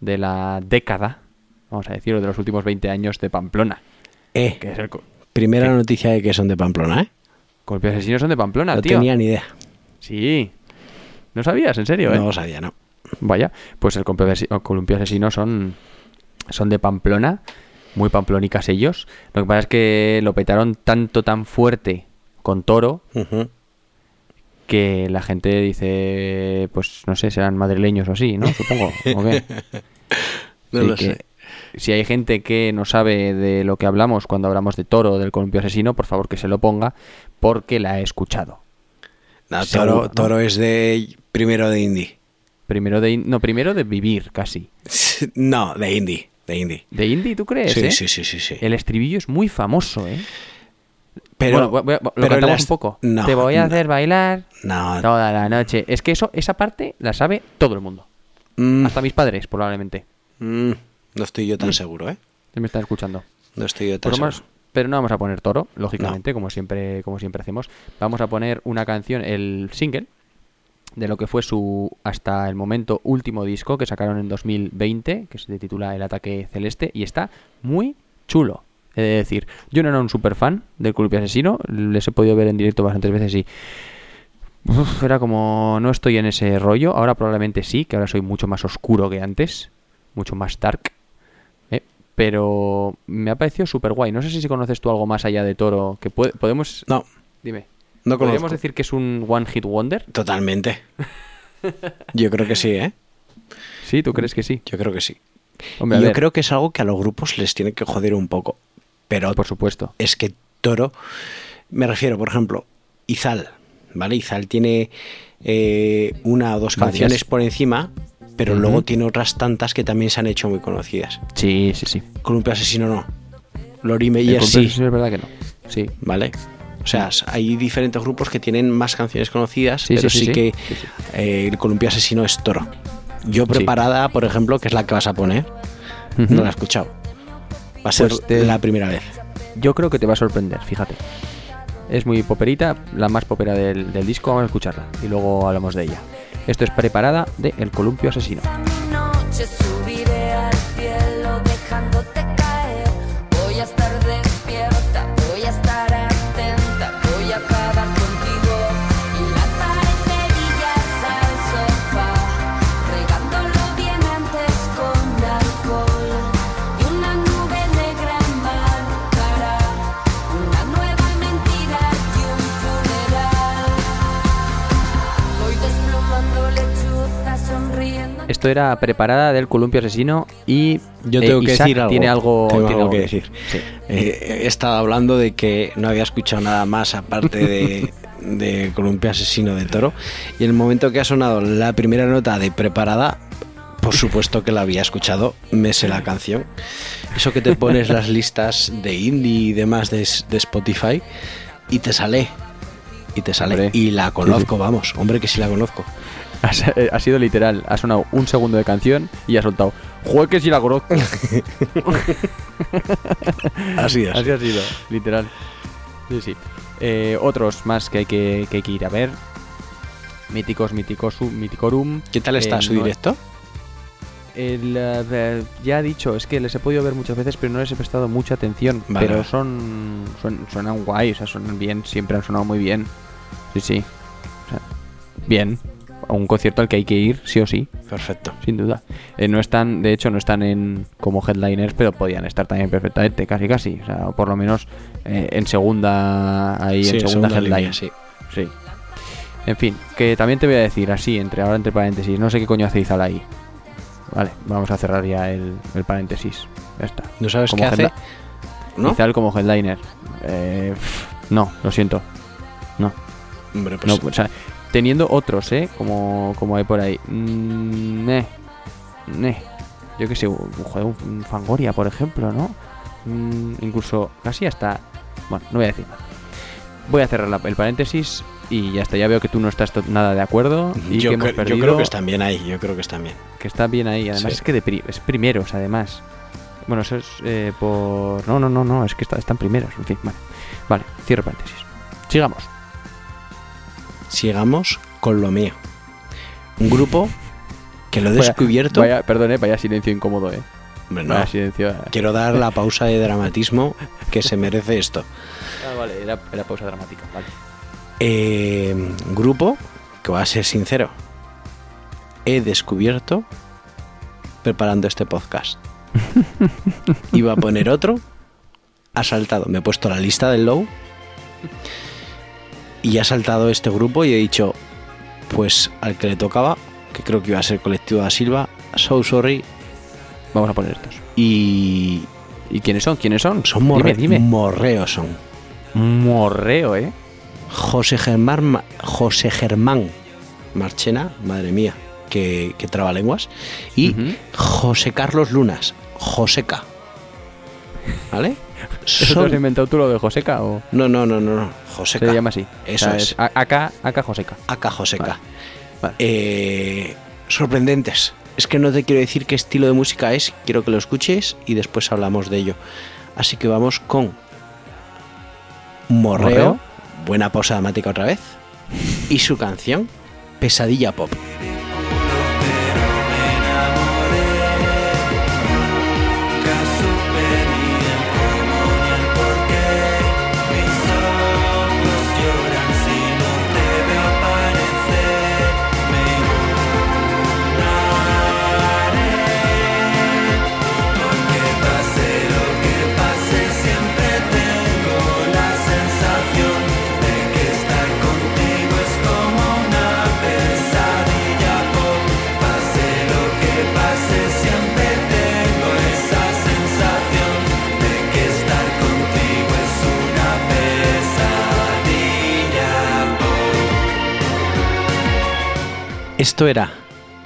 de la década vamos a decirlo, de los últimos 20 años de Pamplona. Eh, Que es el co- primera ¿Qué? noticia de que son de Pamplona, ¿eh? Columpios Asesinos son de Pamplona, no tío. tenía ni idea. Sí. ¿No sabías? ¿En serio? eh? No lo sabía, no. Vaya, pues el Columpio Asesi- o Columpio Asesino son, son de Pamplona, muy pamplónicas ellos. Lo que pasa es que lo petaron tanto, tan fuerte con Toro que la gente dice, pues no sé, serán madrileños o así, ¿no? Supongo. ¿o qué? No lo que sé. Si hay gente que no sabe de lo que hablamos cuando hablamos de Toro, del Columpio Asesino, por favor que se lo ponga porque la he escuchado. No, Toro, ¿no? Toro es de primero de indie. Primero de, no, primero de vivir, casi. No, de indie. De indie. ¿De indie tú crees? Sí, eh? sí, sí, sí, sí. El estribillo es muy famoso, ¿eh? Pero, Bueno, voy- voy- lo pero cantamos las- un poco. No, Te voy a hacer bailar toda la noche. Es que eso, esa parte la sabe todo el mundo. mm, Hasta mis padres, probablemente. mm, no estoy yo tan seguro, ¿eh? Me están escuchando. No estoy yo tan Por seguro. más- pero no vamos a poner toro, lógicamente, como siempre, como siempre hacemos. Vamos a poner una canción, el single, de lo que fue su hasta el momento último disco que sacaron en 2020, que se titula El ataque celeste, y está muy chulo. He de decir, yo no era un super fan del Columpio Asesino, les he podido ver en directo bastantes veces y uf, era como no estoy en ese rollo. Ahora probablemente sí, que ahora soy mucho más oscuro que antes, mucho más dark. Pero me ha parecido súper guay. No sé si conoces tú algo más allá de Toro. Que puede- podemos. No, Dime. no ¿Podríamos decir que es un One Hit Wonder? Totalmente. Yo creo que sí, ¿eh? Sí, ¿tú crees que sí? Yo creo que sí. Hombre, Yo creo que es algo que a los grupos les tiene que joder un poco. Pero por supuesto. es que Toro, me refiero, por ejemplo, Izal, ¿vale? Izal tiene eh, una o dos canciones por encima, pero luego tiene otras tantas que también se han hecho muy conocidas. Sí, sí, sí. Columpio Asesino no. Lori Meyer sí, Asesino es verdad que no. Sí. ¿vale? O sea, hay diferentes grupos que tienen más canciones conocidas, Sí, pero sí, sí, sí, sí. que eh, el Columpio Asesino es Toro. Yo preparada, por ejemplo, que es la que vas a poner, no la he escuchado. Va a ser Pues te- la primera vez. Yo creo que te va a sorprender, fíjate. Es muy poperita, la más popera del, del disco, vamos a escucharla y luego hablamos de ella. Esto es preparada de El Columpio Asesino. Esto era preparada del Columpio Asesino y Yo eh, tengo que Isaac decir algo. Tiene algo, Tengo tiene algo que que decir. Sí. Eh, he estado hablando de que no había escuchado nada más aparte de, de Columpio Asesino de Toro. Y en el momento que ha sonado la primera nota de preparada, por supuesto que la había escuchado, me sé la canción. Eso que te pones las listas de indie y demás de, de Spotify y te sale. Y te sale. Hombre. Y la conozco, vamos. Hombre, que sí la conozco. Ha, eh, ha sido literal, ha sonado un segundo de canción y ha soltado. Que si la conozco. Así es. Así ha sido, literal. Sí, sí. Eh, otros más que hay que, que hay que ir a ver. Míticos, míticos, míticorum. ¿Qué tal está Eh, su no- directo? El, ya he dicho, es que les he podido ver muchas veces, pero no les he prestado mucha atención. Vale. Pero son, son suenan guay, o sea, suenan bien, siempre han sonado muy bien. Sí, sí. O sea, bien. A un concierto al que hay que ir, sí o sí, Perfecto. sin duda. Eh, no están, de hecho, no están en como headliners, pero podían estar también perfectamente, casi casi. O sea, o por lo menos eh, en segunda, ahí Sí, en segunda, línea, headline. sí. Sí. En fin, que también te voy a decir así, entre ahora entre paréntesis, no sé qué coño hace Izal ahí. Vale, vamos a cerrar ya el, el paréntesis. Ya está. ¿No sabes Como qué hace? ¿No? Izal como headliner. Eh, no, lo siento. No, Hombre, pues no, o sea, teniendo otros, ¿eh? Como, como hay por ahí. Mm, eh, eh. Yo que sé, un, un- un Fangoria, por ejemplo, ¿no? Mm, incluso casi hasta... Bueno, no voy a decir nada. Voy a cerrar la- el paréntesis y ya está. Ya veo que tú no estás nada de acuerdo y yo, que hemos cre- yo perdido... creo que están bien ahí, yo creo que están bien. que está bien ahí. Además Sí. es que de pri- es primeros, además. Bueno, eso es eh, por... No, no, no, no, es que está, están primeros. En fin, vale. Vale, cierro paréntesis. Sigamos. Sigamos con lo mío. Un grupo que lo he Vaya- descubierto. Vaya, perdón, eh, vaya silencio incómodo, eh. Hombre, no. Vaya silencio. Quiero dar la pausa de dramatismo que se merece esto. Ah, vale, era, era pausa dramática. Vale. Eh, grupo, que voy a ser sincero, he descubierto preparando este podcast. Iba a poner otro, ha saltado. Me he puesto la lista del low y ha saltado este grupo y he dicho, pues al que le tocaba, que creo que iba a ser Colectivo da Silva, So Sorry Vamos a poner estos. y ¿Y quiénes son? ¿Quiénes son? son morre- Dime, dime. morreos son. Morreo, ¿eh? José Germán, José Germán Marchena, madre mía, que, que trabalenguas. Y Ujú. José Carlos Lunas, Joseca. ¿Vale? ¿Eso te has inventado tú lo de Joseca o No, no, no, no, no. Joseca. se llama así? Eso O sea, es. Acá, acá Joseca. Acá Joseca. Vale, vale. Eh, sorprendentes. Es que no te quiero decir qué estilo de música es, quiero que lo escuches y después hablamos de ello. Así que vamos con Morreo, Morreo. buena pausa dramática otra vez, y su canción Pesadilla Pop. Esto era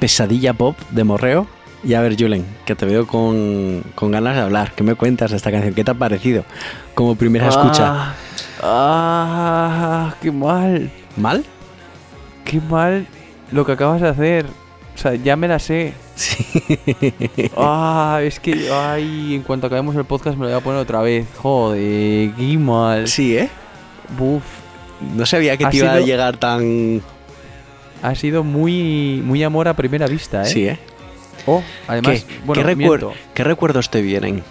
Pesadilla Pop de Morreo. Y a ver, Julen, que te veo con, con ganas de hablar. ¿Qué me cuentas de esta canción? ¿Qué te ha parecido? Como primera escucha. Ah, ah, qué mal. ¿Mal? Qué mal lo que acabas de hacer. O sea, ya me la sé. Sí. Ah, es que, ay, en cuanto acabemos el podcast me lo voy a poner otra vez. Joder, qué mal. sí, ¿eh? Buf. No sabía que te iba a llegar tan... Ha sido muy, muy amor a primera vista, ¿eh? Sí, ¿eh? Oh, además, ¿Qué, bueno, ¿qué, recuer- miento. ¿Qué recuerdos te vienen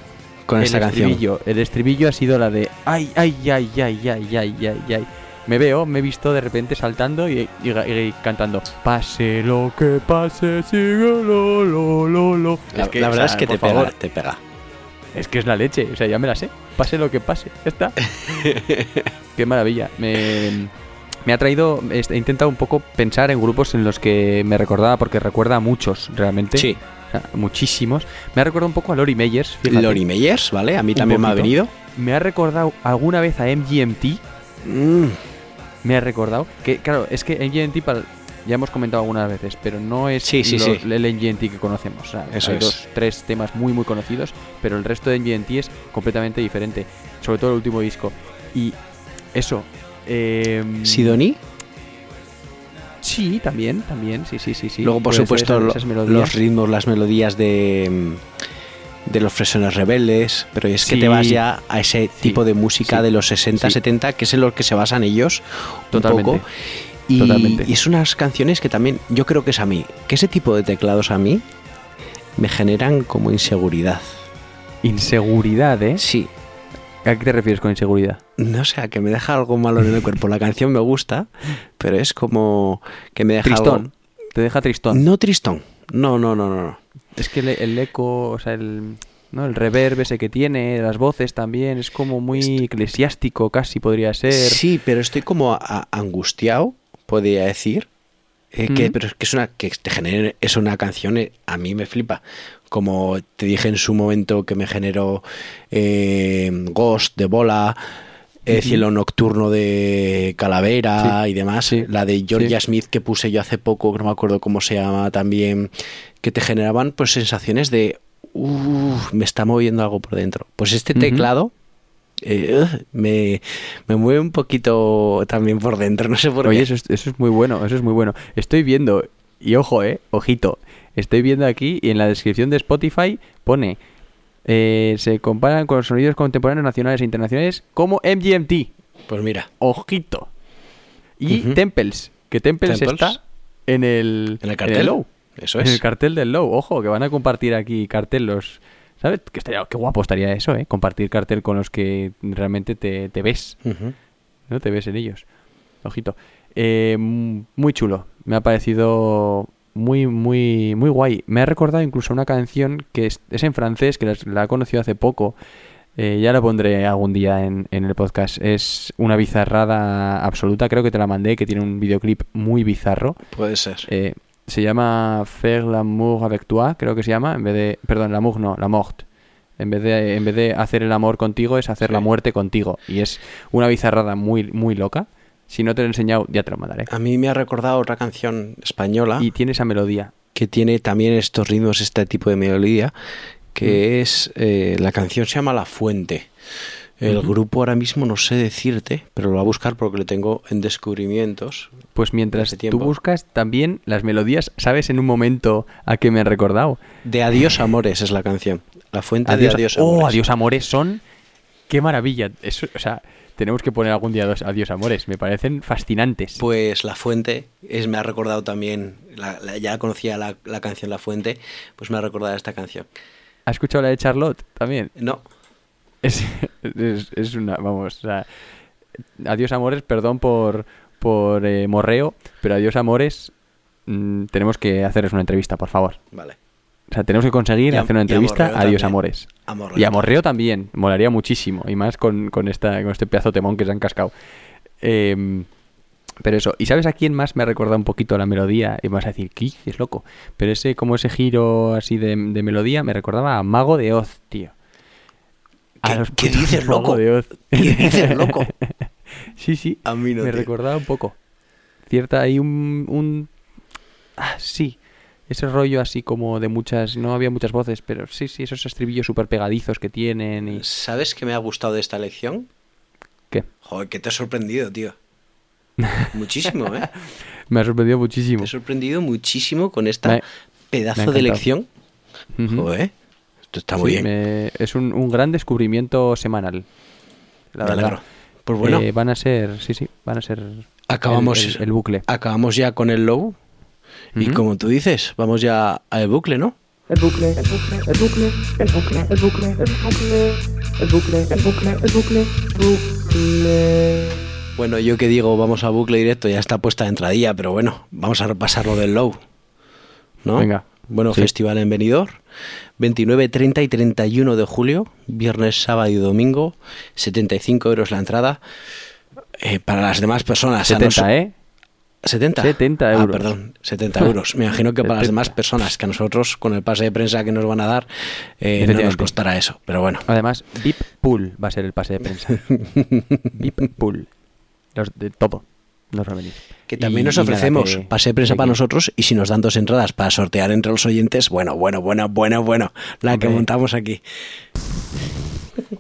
con el esta canción? el estribillo ha sido la de ay, ay, ay, ay, ay, ay, ay, ay. Me veo, me he visto de repente saltando y, y- y cantando Pase lo que pase, sigue lo, lo, lo, lo. La, que, la o verdad sea, es que te favor, pega, te pega. Es que es la leche, o sea, ya me la sé. Pase lo que pase, ya está. Qué maravilla. Me, me ha traído, he intentado un poco pensar en grupos en los que me recordaba, porque recuerda a muchos realmente. Sí, O sea, muchísimos. Me ha recordado un poco a Lori Meyers. fíjate. Lori Meyers, ¿vale? A mí también me ha venido. Me ha recordado alguna vez a MGMT. Mm, Me ha recordado. Que claro, es que MGMT para- ya hemos comentado algunas veces, pero no es Sí, sí, sí. el MGMT que conocemos. O sea, Eso hay es. dos, tres temas muy, muy conocidos, pero el resto de MGMT es completamente diferente. Sobre todo el último disco. Y eso. Eh, Sidoní. Sí, también, también, sí, sí, sí, sí. Luego, por Puede supuesto, esas- esas los ritmos, las melodías de, mm, de los fresones rebeldes. Pero es que Sí. te vas ya a ese Sí, tipo de música de los 60, sí. 70, que es en lo que se basan ellos un Totalmente, poco. Y, totalmente. y es unas canciones que también, yo creo que es a mí, que ese tipo de teclados a mí me generan como inseguridad. Inseguridad, ¿eh? Sí, ¿A qué te refieres con inseguridad? no sé, a que me deja algo malo en el cuerpo. La canción me gusta, pero es como que me deja Tristón. algo- Te deja tristón. No tristón. No, no, no, no, no. Es que el, el eco, o sea, el, ¿no? el reverb ese que tiene, las voces también, es como muy eclesiástico casi podría ser. Sí, pero estoy como angustiado, podría decir. eh, que, pero es que es una que te genere es una canción eh, a mí me flipa como te dije en su momento que me generó eh, Ghost de Bola eh. Cielo Nocturno de Calavera Sí, y demás sí, la de Georgia sí. Smith que puse yo hace poco que no me acuerdo cómo se llama también que te generaban pues sensaciones de "Uf, me está moviendo algo por dentro pues este teclado eh, me, me mueve un poquito también por dentro, no sé por Oye, qué. eso es, eso es muy bueno, eso es muy bueno. Estoy viendo, y ojo, eh, ojito, estoy viendo aquí y en la descripción de Spotify pone, eh, se comparan con los sonidos contemporáneos nacionales e internacionales como MGMT. Pues mira, Ojito. Y Ujú. Temples, que Temples, Temples. está en el, en el cartel. low. Eso En es. el cartel del low, ojo, que van a compartir aquí cartel los ¿Sabes? Que estaría, qué guapo estaría eso, ¿eh? Compartir cartel con los que realmente te, te ves. ¿no? Te ves en ellos. Ojito. Eh, muy chulo. Me ha parecido muy, muy, muy guay. Me ha recordado incluso una canción que es, es en francés, que la, la he conocido hace poco. Eh, ya la pondré algún día en, en el podcast. Es una bizarrada absoluta. Creo que te la mandé, que tiene un videoclip muy bizarro. Puede ser. Eh, se llama Faire l'amour avec toi, creo que se llama, en vez de, perdón, l'amour no, la mort. En vez de en vez de hacer el amor contigo es hacer la muerte contigo y es una bizarrada muy muy loca. Si no te lo he enseñado, ya te lo mandaré. A mí me ha recordado otra canción española Y tiene esa melodía. que tiene también estos ritmos, este tipo de melodía, que es eh, la canción se llama La Fuente. El grupo ahora mismo no sé decirte, pero lo voy a buscar porque lo tengo en descubrimientos. Pues mientras tú buscas también las melodías, ¿sabes en un momento a qué me han recordado? De Adiós Amores es la canción. La Fuente Adiós, de Adiós oh, Amores. adiós amores son qué maravilla. Eso, o sea, tenemos que poner algún día dos adiós amores, me parecen fascinantes. Pues La Fuente es, me ha recordado también, la- la- ya conocía la, la canción La Fuente, pues me ha recordado esta canción. ¿Has escuchado la de Charlotte también? No, Es, es, es una, vamos, o sea, adiós amores, perdón por, por eh, morreo, pero adiós amores, mm, tenemos que hacerles una entrevista, por favor. vale. O sea, tenemos que conseguir hacer una entrevista adiós también. amores. Y a también. molaría muchísimo, y más con, con, esta, con este pedazo temón que se han cascado. Em, pero eso, ¿y sabes a quién más me ha recordado un poquito la melodía? Y vas a decir, ¿qué dices, loco? Pero ese, como ese giro así de, de melodía, me recordaba a Mago de Oz, tío. A ¿Qué- los qué putos dices, Mago loco? de Oz. ¿Qué dices, loco? sí, sí. A mí no, Me tío. recordaba un poco. Cierta, hay un, un... Ah, sí. Ese rollo así como de muchas... No había muchas voces, pero sí, sí, esos estribillos súper pegadizos que tienen y... ¿Sabes qué me ha gustado de esta lección? ¿Qué? Joder, que te ha sorprendido, tío. Muchísimo, ¿eh? Me ha sorprendido muchísimo. Te ha sorprendido muchísimo con esta Me- pedazo de lección. Ujú. Joder, esto está muy bien. me- es un, un gran descubrimiento semal. La verdad. alegro. Pues bueno, Eh, van a ser, sí, sí, van a ser acabamos el, el- el bucle. acabamos ya con el low. Y como tú dices, vamos ya al bucle, ¿no? El bucle, el bucle, el bucle, el bucle, el bucle, el bucle, el bucle, el bucle, el bucle, bucle. Bueno, yo que digo, vamos al bucle directo, ya está puesta de entradilla, pero bueno, vamos a repasar lo del low. ¿No? Venga. Bueno, Sí. festival en Benidorm, 29, 30 y 31 de julio, viernes, sábado y domingo, 75 euros la entrada. Eh, para las demás personas, a 70, noso- ¿eh? 70. 70 Ah, euros. perdón, 70 euros. Me imagino que para las 70. demás personas, que a nosotros, con el pase de prensa que nos van a dar, eh, no nos costará eso. Pero bueno, Además, VIP Pool va a ser el pase de prensa. VIP Pool. Los de todo. Nos va a venir. que también Y- nos nada, ofrecemos que- pase de prensa que para nosotros y si nos dan dos entradas para sortear entre los oyentes, bueno, bueno, bueno, bueno, bueno, la que montamos aquí.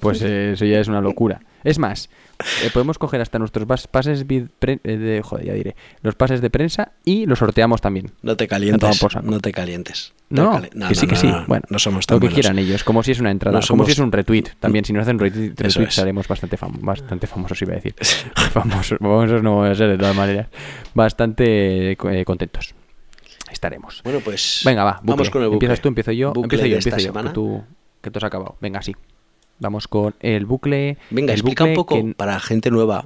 Pues eh, eso ya es una locura. Es más, eh, podemos coger hasta nuestros pases eh, de, joder, ya diré, los pases de prensa y los sorteamos también. No te calientes, no te calientes. No, No, que sí, que sí. no, bueno, no somos tan lo que quieran ellos, como si es una entrada, como somos- si es un retweet. También, si nos hacen retweet, retweet seremos bastante, fam- bastante famosos, iba a decir. famosos, famosos no vamos a ser de todas maneras. Bastante eh, contentos. Estaremos. Bueno, pues Venga, va, bucle. vamos con el bucle. Empiezas tú, empiezo yo. Bucle empiezo yo, empiezo yo. Que tú, que tú has acabado. Venga, sí. Vamos con el bucle. Venga, el explica un poco que- para gente nueva,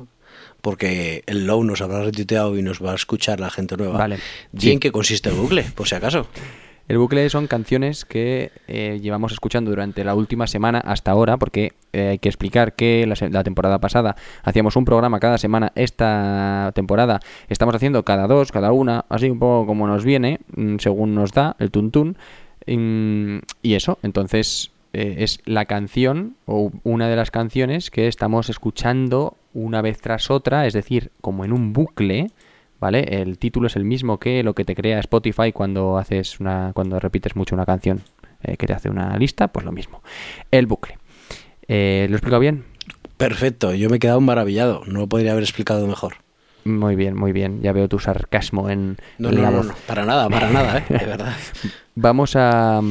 porque el Low nos habrá retuiteado y nos va a escuchar la gente nueva. Vale, Di sí. en qué consiste el bucle, por si acaso. El bucle son canciones que eh, llevamos escuchando durante la última semana hasta ahora, porque eh, hay que explicar que la temporada pasada hacíamos un programa cada semana, esta temporada estamos haciendo cada dos, cada una, así un poco como nos viene, mm, según nos da el tuntún. Mm, y eso, entonces eh, es la canción o una de las canciones que estamos escuchando una vez tras otra, es decir, como en un bucle. ¿Vale? El título es el mismo que lo que te crea Spotify cuando haces una, cuando repites mucho una canción, eh, que te hace una lista, pues lo mismo. El bucle. Eh, ¿Lo he explicado bien? Perfecto, yo me he quedado maravillado, no lo podría haber explicado mejor. Muy bien, muy bien. Ya veo tu sarcasmo en, No, la no, voz. no, para nada, para nada, ¿eh? de verdad. Vamos a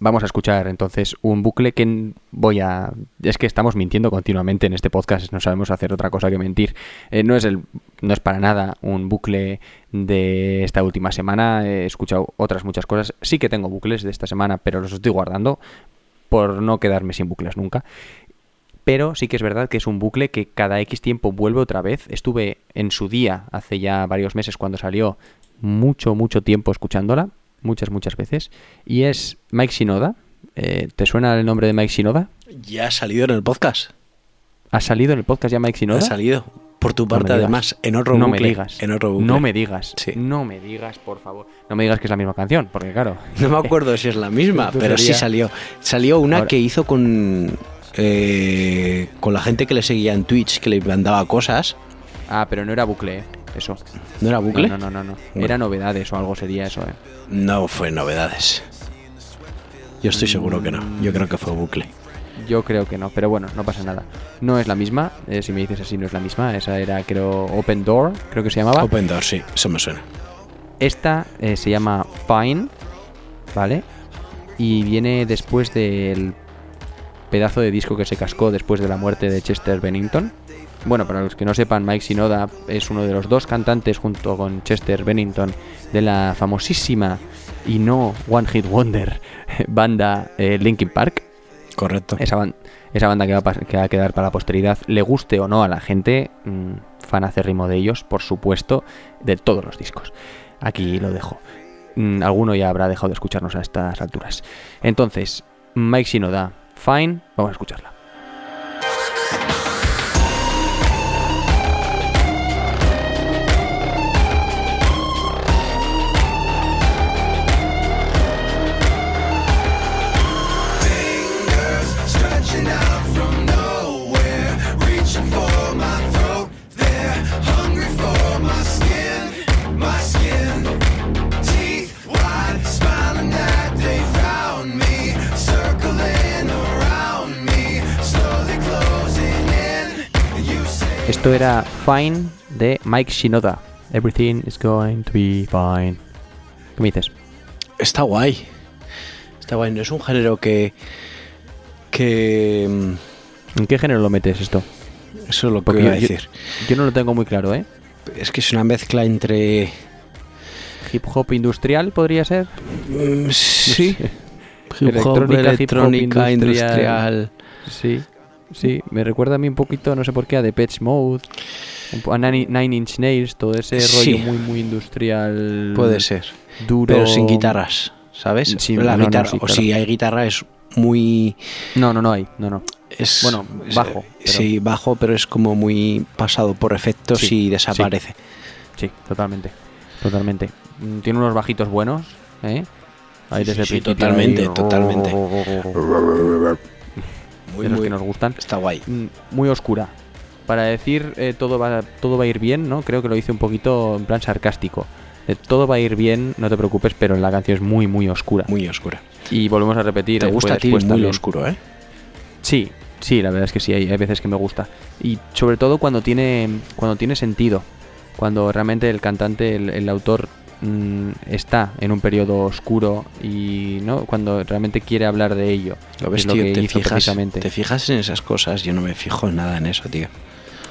vamos a escuchar entonces un bucle que voy a es que estamos mintiendo continuamente en este podcast, no sabemos hacer otra cosa que mentir. Eh, no es el no es para nada un bucle de esta última semana, he escuchado otras muchas cosas. Sí que tengo bucles de esta semana, pero los estoy guardando por no quedarme sin bucles nunca. Pero sí que es verdad que es un bucle que cada X tiempo vuelve otra vez. Estuve en su día, hace ya varios meses cuando salió, mucho, mucho tiempo escuchándola, muchas, muchas veces. Y es Mike Shinoda. Eh, ¿Te suena el nombre de Mike Shinoda? Ya ha salido en el podcast. ¿Ha salido en el podcast ya Mike Shinoda? Ha salido. Por tu parte, además, en otro no bucle. me digas. En otro bucle. No me digas. Sí. No me digas, por favor. No me digas que es la misma canción, porque claro. No me acuerdo si es la misma, pero sí salió. Salió una Ahora- que hizo con eh, con la gente que le seguía en Twitch, que le mandaba cosas. Ah, pero no era bucle, ¿eh? Eso. ¿No era bucle? No, no, no, no. Era novedades o algo sería eso, ¿eh? No fue novedades. Yo estoy seguro que no. Yo creo que fue bucle. Yo creo que no, pero bueno, no pasa nada. No es la misma, eh, si me dices así, no es la misma. Esa era, creo, Open Door, creo que se llamaba. Open Door, sí, eso me suena. Esta eh, se llama Fine, ¿vale? Y viene después del pedazo de disco que se cascó después de la muerte de Chester Bennington. Bueno, para los que no sepan, Mike Shinoda es uno de los dos cantantes junto con Chester Bennington de la famosísima y no One Hit Wonder banda eh, Linkin Park. Correcto. Esa, ban- esa banda que va, a pas- que va a quedar para la posteridad, le guste o no a la gente, mm, fan acérrimo de ellos, por supuesto, de todos los discos. Aquí lo dejo. Mm, alguno ya habrá dejado de escucharnos a estas alturas. Entonces, Mike Shinoda, Fine, vamos a escucharla. Esto era Fine de Mike Shinoda. Everything is going to be fine. ¿Qué me dices? Está guay. Está guay. No es un género que. que. mm, ¿En qué género lo metes esto? Eso es lo que iba a yo- decir. Yo no lo tengo muy claro, ¿eh? Es que es una mezcla entre. Hip hop industrial podría ser. mm, sí. Hip hop, Electrónica, hip hop, industrial. Sí, sí, me recuerda a mí un poquito, no sé por qué, a Depeche Mode, un po- a Nine, Inch Nails, todo ese Sí. rollo muy, muy industrial. Puede ser. Duro. Pero sin guitarras, ¿sabes? Sí, la no, no, guitarra, o si hay guitarra es muy No, no, no hay, no, no. es Bueno, es- bajo, pero- Sí, bajo, pero es como muy pasado por efectos Sí, y desaparece. Sí, totalmente, totalmente. Mm, Tiene unos bajitos buenos, ¿eh? Ahí Sí, desde principio totalmente, ahí, totalmente. Muy, de los muy- que nos gustan. Está guay. Mm, Muy oscura. Para decir eh, todo, va, todo va a ir bien, ¿no? Creo que lo hice un poquito en plan sarcástico. Eh, todo va a ir bien, no te preocupes, pero la canción es muy, muy oscura. Muy oscura. Y volvemos a repetir. Te eh, gusta a ti muy también. oscuro, ¿eh? Sí, sí, la verdad es que sí, hay, hay veces que me gusta. Y sobre todo cuando tiene, cuando tiene sentido. Cuando realmente el cantante, el, el autor, mm, está en un periodo oscuro y no cuando realmente quiere hablar de ello. Lo ves, es lo que te hizo fijas, precisamente. te fijas en esas cosas. Yo no me fijo en nada en eso, tío.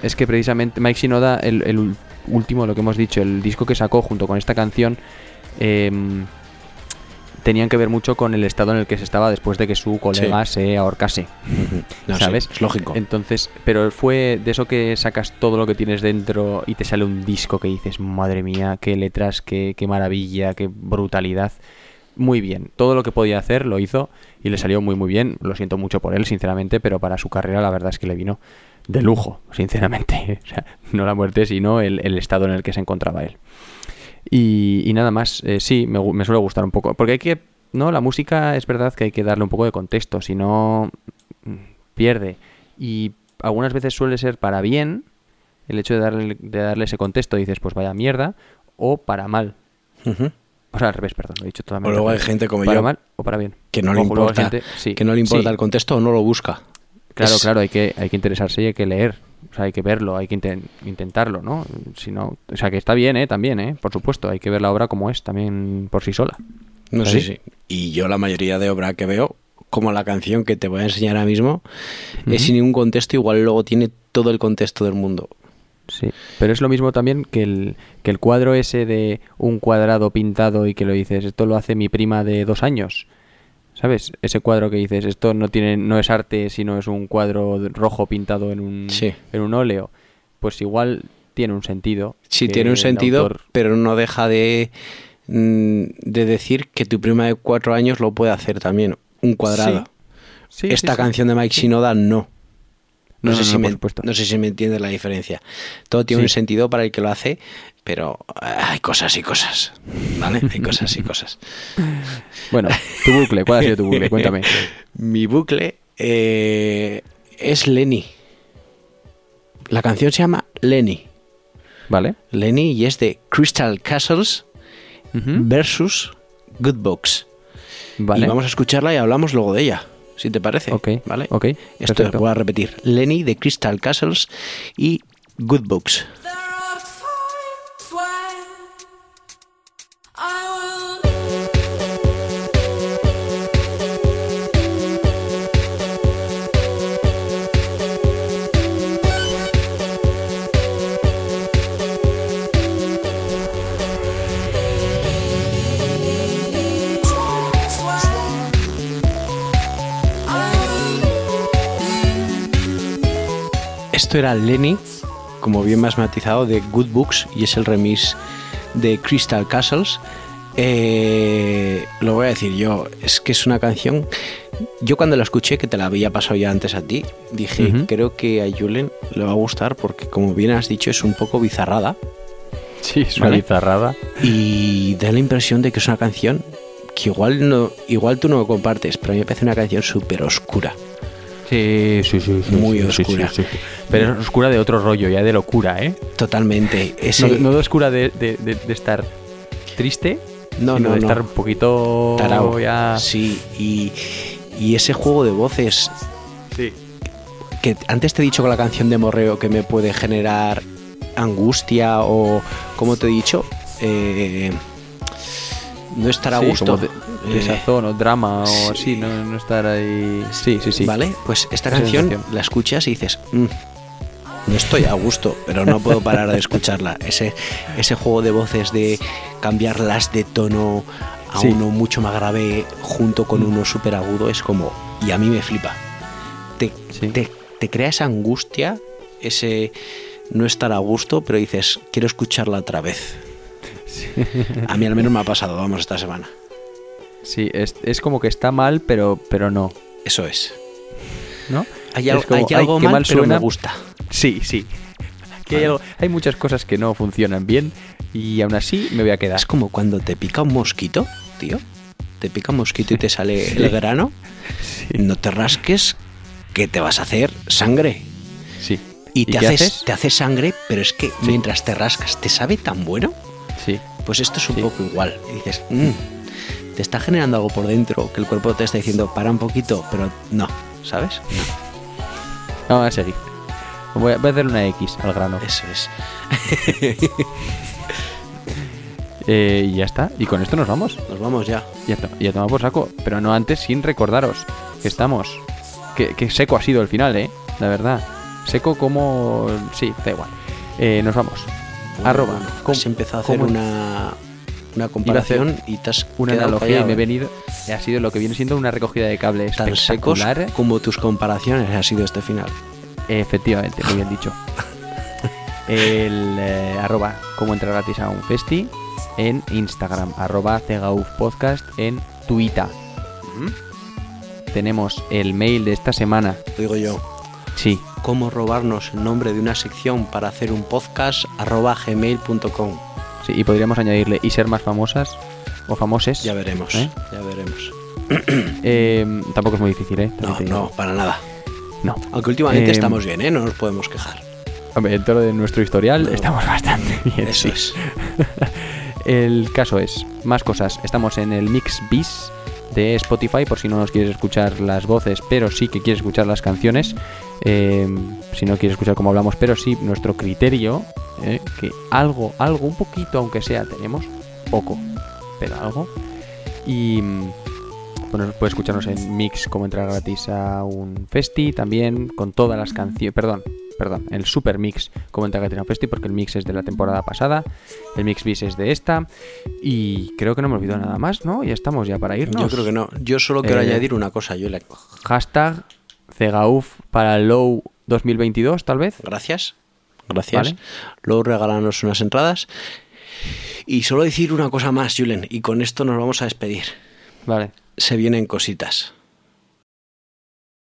Es que precisamente Mike Shinoda, el, el último, lo que hemos dicho, el disco que sacó junto con esta canción, em, tenían que ver mucho con el estado en el que se estaba después de que su colega se ahorcase. No, sí, ¿Sabes? es lógico. Entonces, pero fue de eso que sacas todo lo que tienes dentro y te sale un disco que dices, madre mía, qué letras, qué, qué maravilla, qué brutalidad. Muy bien, todo lo que podía hacer lo hizo y le salió muy muy bien. Lo siento mucho por él, sinceramente, pero para su carrera la verdad es que le vino de lujo, sinceramente. O sea, no la muerte, sino el, el estado en el que se encontraba él. Y, y nada más, eh, sí, me, suele gustar un poco. Porque hay que, ¿no? La música es verdad que hay que darle un poco de contexto, si no mm, pierde. Y algunas veces suele ser para bien el hecho de darle, de darle ese contexto, dices, pues vaya mierda, o para mal. O sea, al revés, perdón, lo he dicho totalmente. O luego hay gente como para yo mal o para bien. que no le Ojo, importa, gente- sí, que no le importa sí, el contexto o no lo busca. Claro, Es- claro, hay que, hay que interesarse y hay que leer. O sea, hay que verlo, hay que inten- intentarlo, ¿no? Si no, o sea, que está bien, ¿eh? También, ¿eh? Por supuesto, hay que ver la obra como es, también por sí sola. No ¿Sí? sí. Y yo la mayoría de obra que veo, como la canción que te voy a enseñar ahora mismo, es sin ningún contexto, igual luego tiene todo el contexto del mundo. Sí, pero es lo mismo también que el, que el cuadro ese de un cuadrado pintado y que lo dices, esto lo hace mi prima de dos años, ¿Sabes? Ese cuadro que dices, esto no tiene, no es arte, sino es un cuadro rojo pintado en un, Sí. en un óleo. Pues igual tiene un sentido. Sí, tiene un sentido, autor- pero no deja de, mm, de decir que tu prima de cuatro años lo puede hacer también, un cuadrado. Sí, sí, Esta canción de Mike Shinoda no. No, No, sé no, si me, no sé si me entiendes la diferencia. Todo tiene Sí. un sentido para el que lo hace, pero ah, hay cosas y cosas. ¿Vale? Hay cosas y cosas. Bueno, tu bucle, ¿cuál ha sido tu bucle? Cuéntame. Mi bucle eh, es Lenny. La canción se llama Lenny. ¿Vale? Lenny y es de Crystal Castles versus Good Books. Vale. Y vamos a escucharla y hablamos luego de ella, si te parece. Ok, ¿Vale? ok, Esto perfecto. voy a repetir. Lenny de Crystal Castles y Good Books. Esto era Lenny, como bien más matizado, de Good Books y es el remix de Crystal Castles. Eh, lo voy a decir yo, es que es una canción. Yo cuando la escuché, que te la había pasado ya antes a ti, dije, creo que a Julen le va a gustar porque, como bien has dicho, es un poco bizarrada Sí, es una bizarrada. y da la impresión de que es una canción que igual no igual tú no lo compartes, pero a mí me parece una canción súper oscura. Sí, sí, sí. sí, Muy sí, oscura. sí. Pero es oscura de otro rollo, ya de locura, ¿eh? Totalmente. Ese, No, no de oscura de, de- de- de estar triste, No, sino no, de estar un poquito tarao. ya... Sí, y, y ese juego de voces Sí. que antes te he dicho con la canción de Morreo que me puede generar angustia o, como te he dicho, eh, no estar a gusto. como desazón o drama o sí. así, no, no estar ahí... Sí, sí, sí. ¿Vale? Pues esta canción sensación. la escuchas y dices, "Mm, no estoy a gusto, pero no puedo parar de escucharla. Ese, ese juego de voces de cambiarlas de tono a Sí. uno mucho más grave junto con uno súper agudo es como, y a mí me flipa. Te, Sí. te, te crea esa angustia, ese no estar a gusto, pero dices, quiero escucharla otra vez. A mí al menos me ha pasado, vamos, esta semana. Sí, es, es como que está mal, pero, pero no, Eso es. ¿no? Hay, Es al- como, hay "Ay, algo mal, mal pero me suena". gusta. Sí, sí. Que hay, algo- hay muchas cosas que no funcionan bien y aún así me voy a quedar. Es como cuando te pica un mosquito, tío. Te pica un mosquito y te sale el grano. No te rasques, que te vas a hacer sangre. Sí. Y te haces, haces? te haces sangre, pero es que mientras te rascas, ¿te sabe tan bueno? Sí. Pues esto es un poco igual. Y dices, "Mm, te está generando algo por dentro que el cuerpo te está diciendo, para un poquito, pero no, ¿sabes? No, Vamos a seguir. Voy a, voy a hacer una X al grano. eso es. Eh, y ya está. Y con esto nos vamos. Nos vamos ya. Ya, ya tomamos por saco. Pero no antes sin recordaros que estamos. Que, que seco ha sido el final, ¿eh? La verdad. Seco como... Sí, da igual. Eh, nos vamos. Arroba. Bueno, has empezado a hacer una, una comparación y te has Una analogía y me he venido... Ha sido lo que viene siendo una recogida de cable tan secos espectacular. como tus comparaciones ha sido este final. Efectivamente, muy bien dicho. El eh, arroba como entrar gratis a un festi en Instagram, arroba Cegauf podcast en Twitter. Tenemos el mail de esta semana. Lo digo yo. Sí, Cómo robarnos el nombre de una sección para hacer un podcast arroba gmail.com. sí, y podríamos añadirle y ser más famosas o famoses. Ya veremos. ¿Eh? Ya veremos. Eh, tampoco es muy difícil, ¿eh? También No, no, para nada. No. Aunque últimamente Eh, estamos bien, ¿eh? No nos podemos quejar. Hombre, dentro de nuestro historial No. estamos bastante bien. Eso sí. es. El caso es, más cosas. Estamos en el Mix Bis de Spotify, por si no nos quieres escuchar las voces, pero sí que quieres escuchar las canciones. Eh, si no quieres escuchar cómo hablamos, pero sí nuestro criterio, eh, que algo, algo, un poquito, aunque sea, tenemos, poco, pero algo. Y mm, bueno, puedes escucharnos en Mix, como entrar gratis a un festi, también con todas las canciones, perdón, perdón, el Super Mix como en Tagatina Festi, porque el mix es de la temporada pasada, el Mix Bis es de esta, y creo que no me olvido nada más, ¿no? Ya estamos ya para irnos. Yo creo que no. Yo solo quiero Eh, añadir una cosa, Julen. Hashtag Cegauf para Low 2022, tal vez. Gracias. Gracias. Vale. Luego regálanos unas entradas. Y solo decir una cosa más, Julen, y con esto nos vamos a despedir. Vale. Se vienen cositas.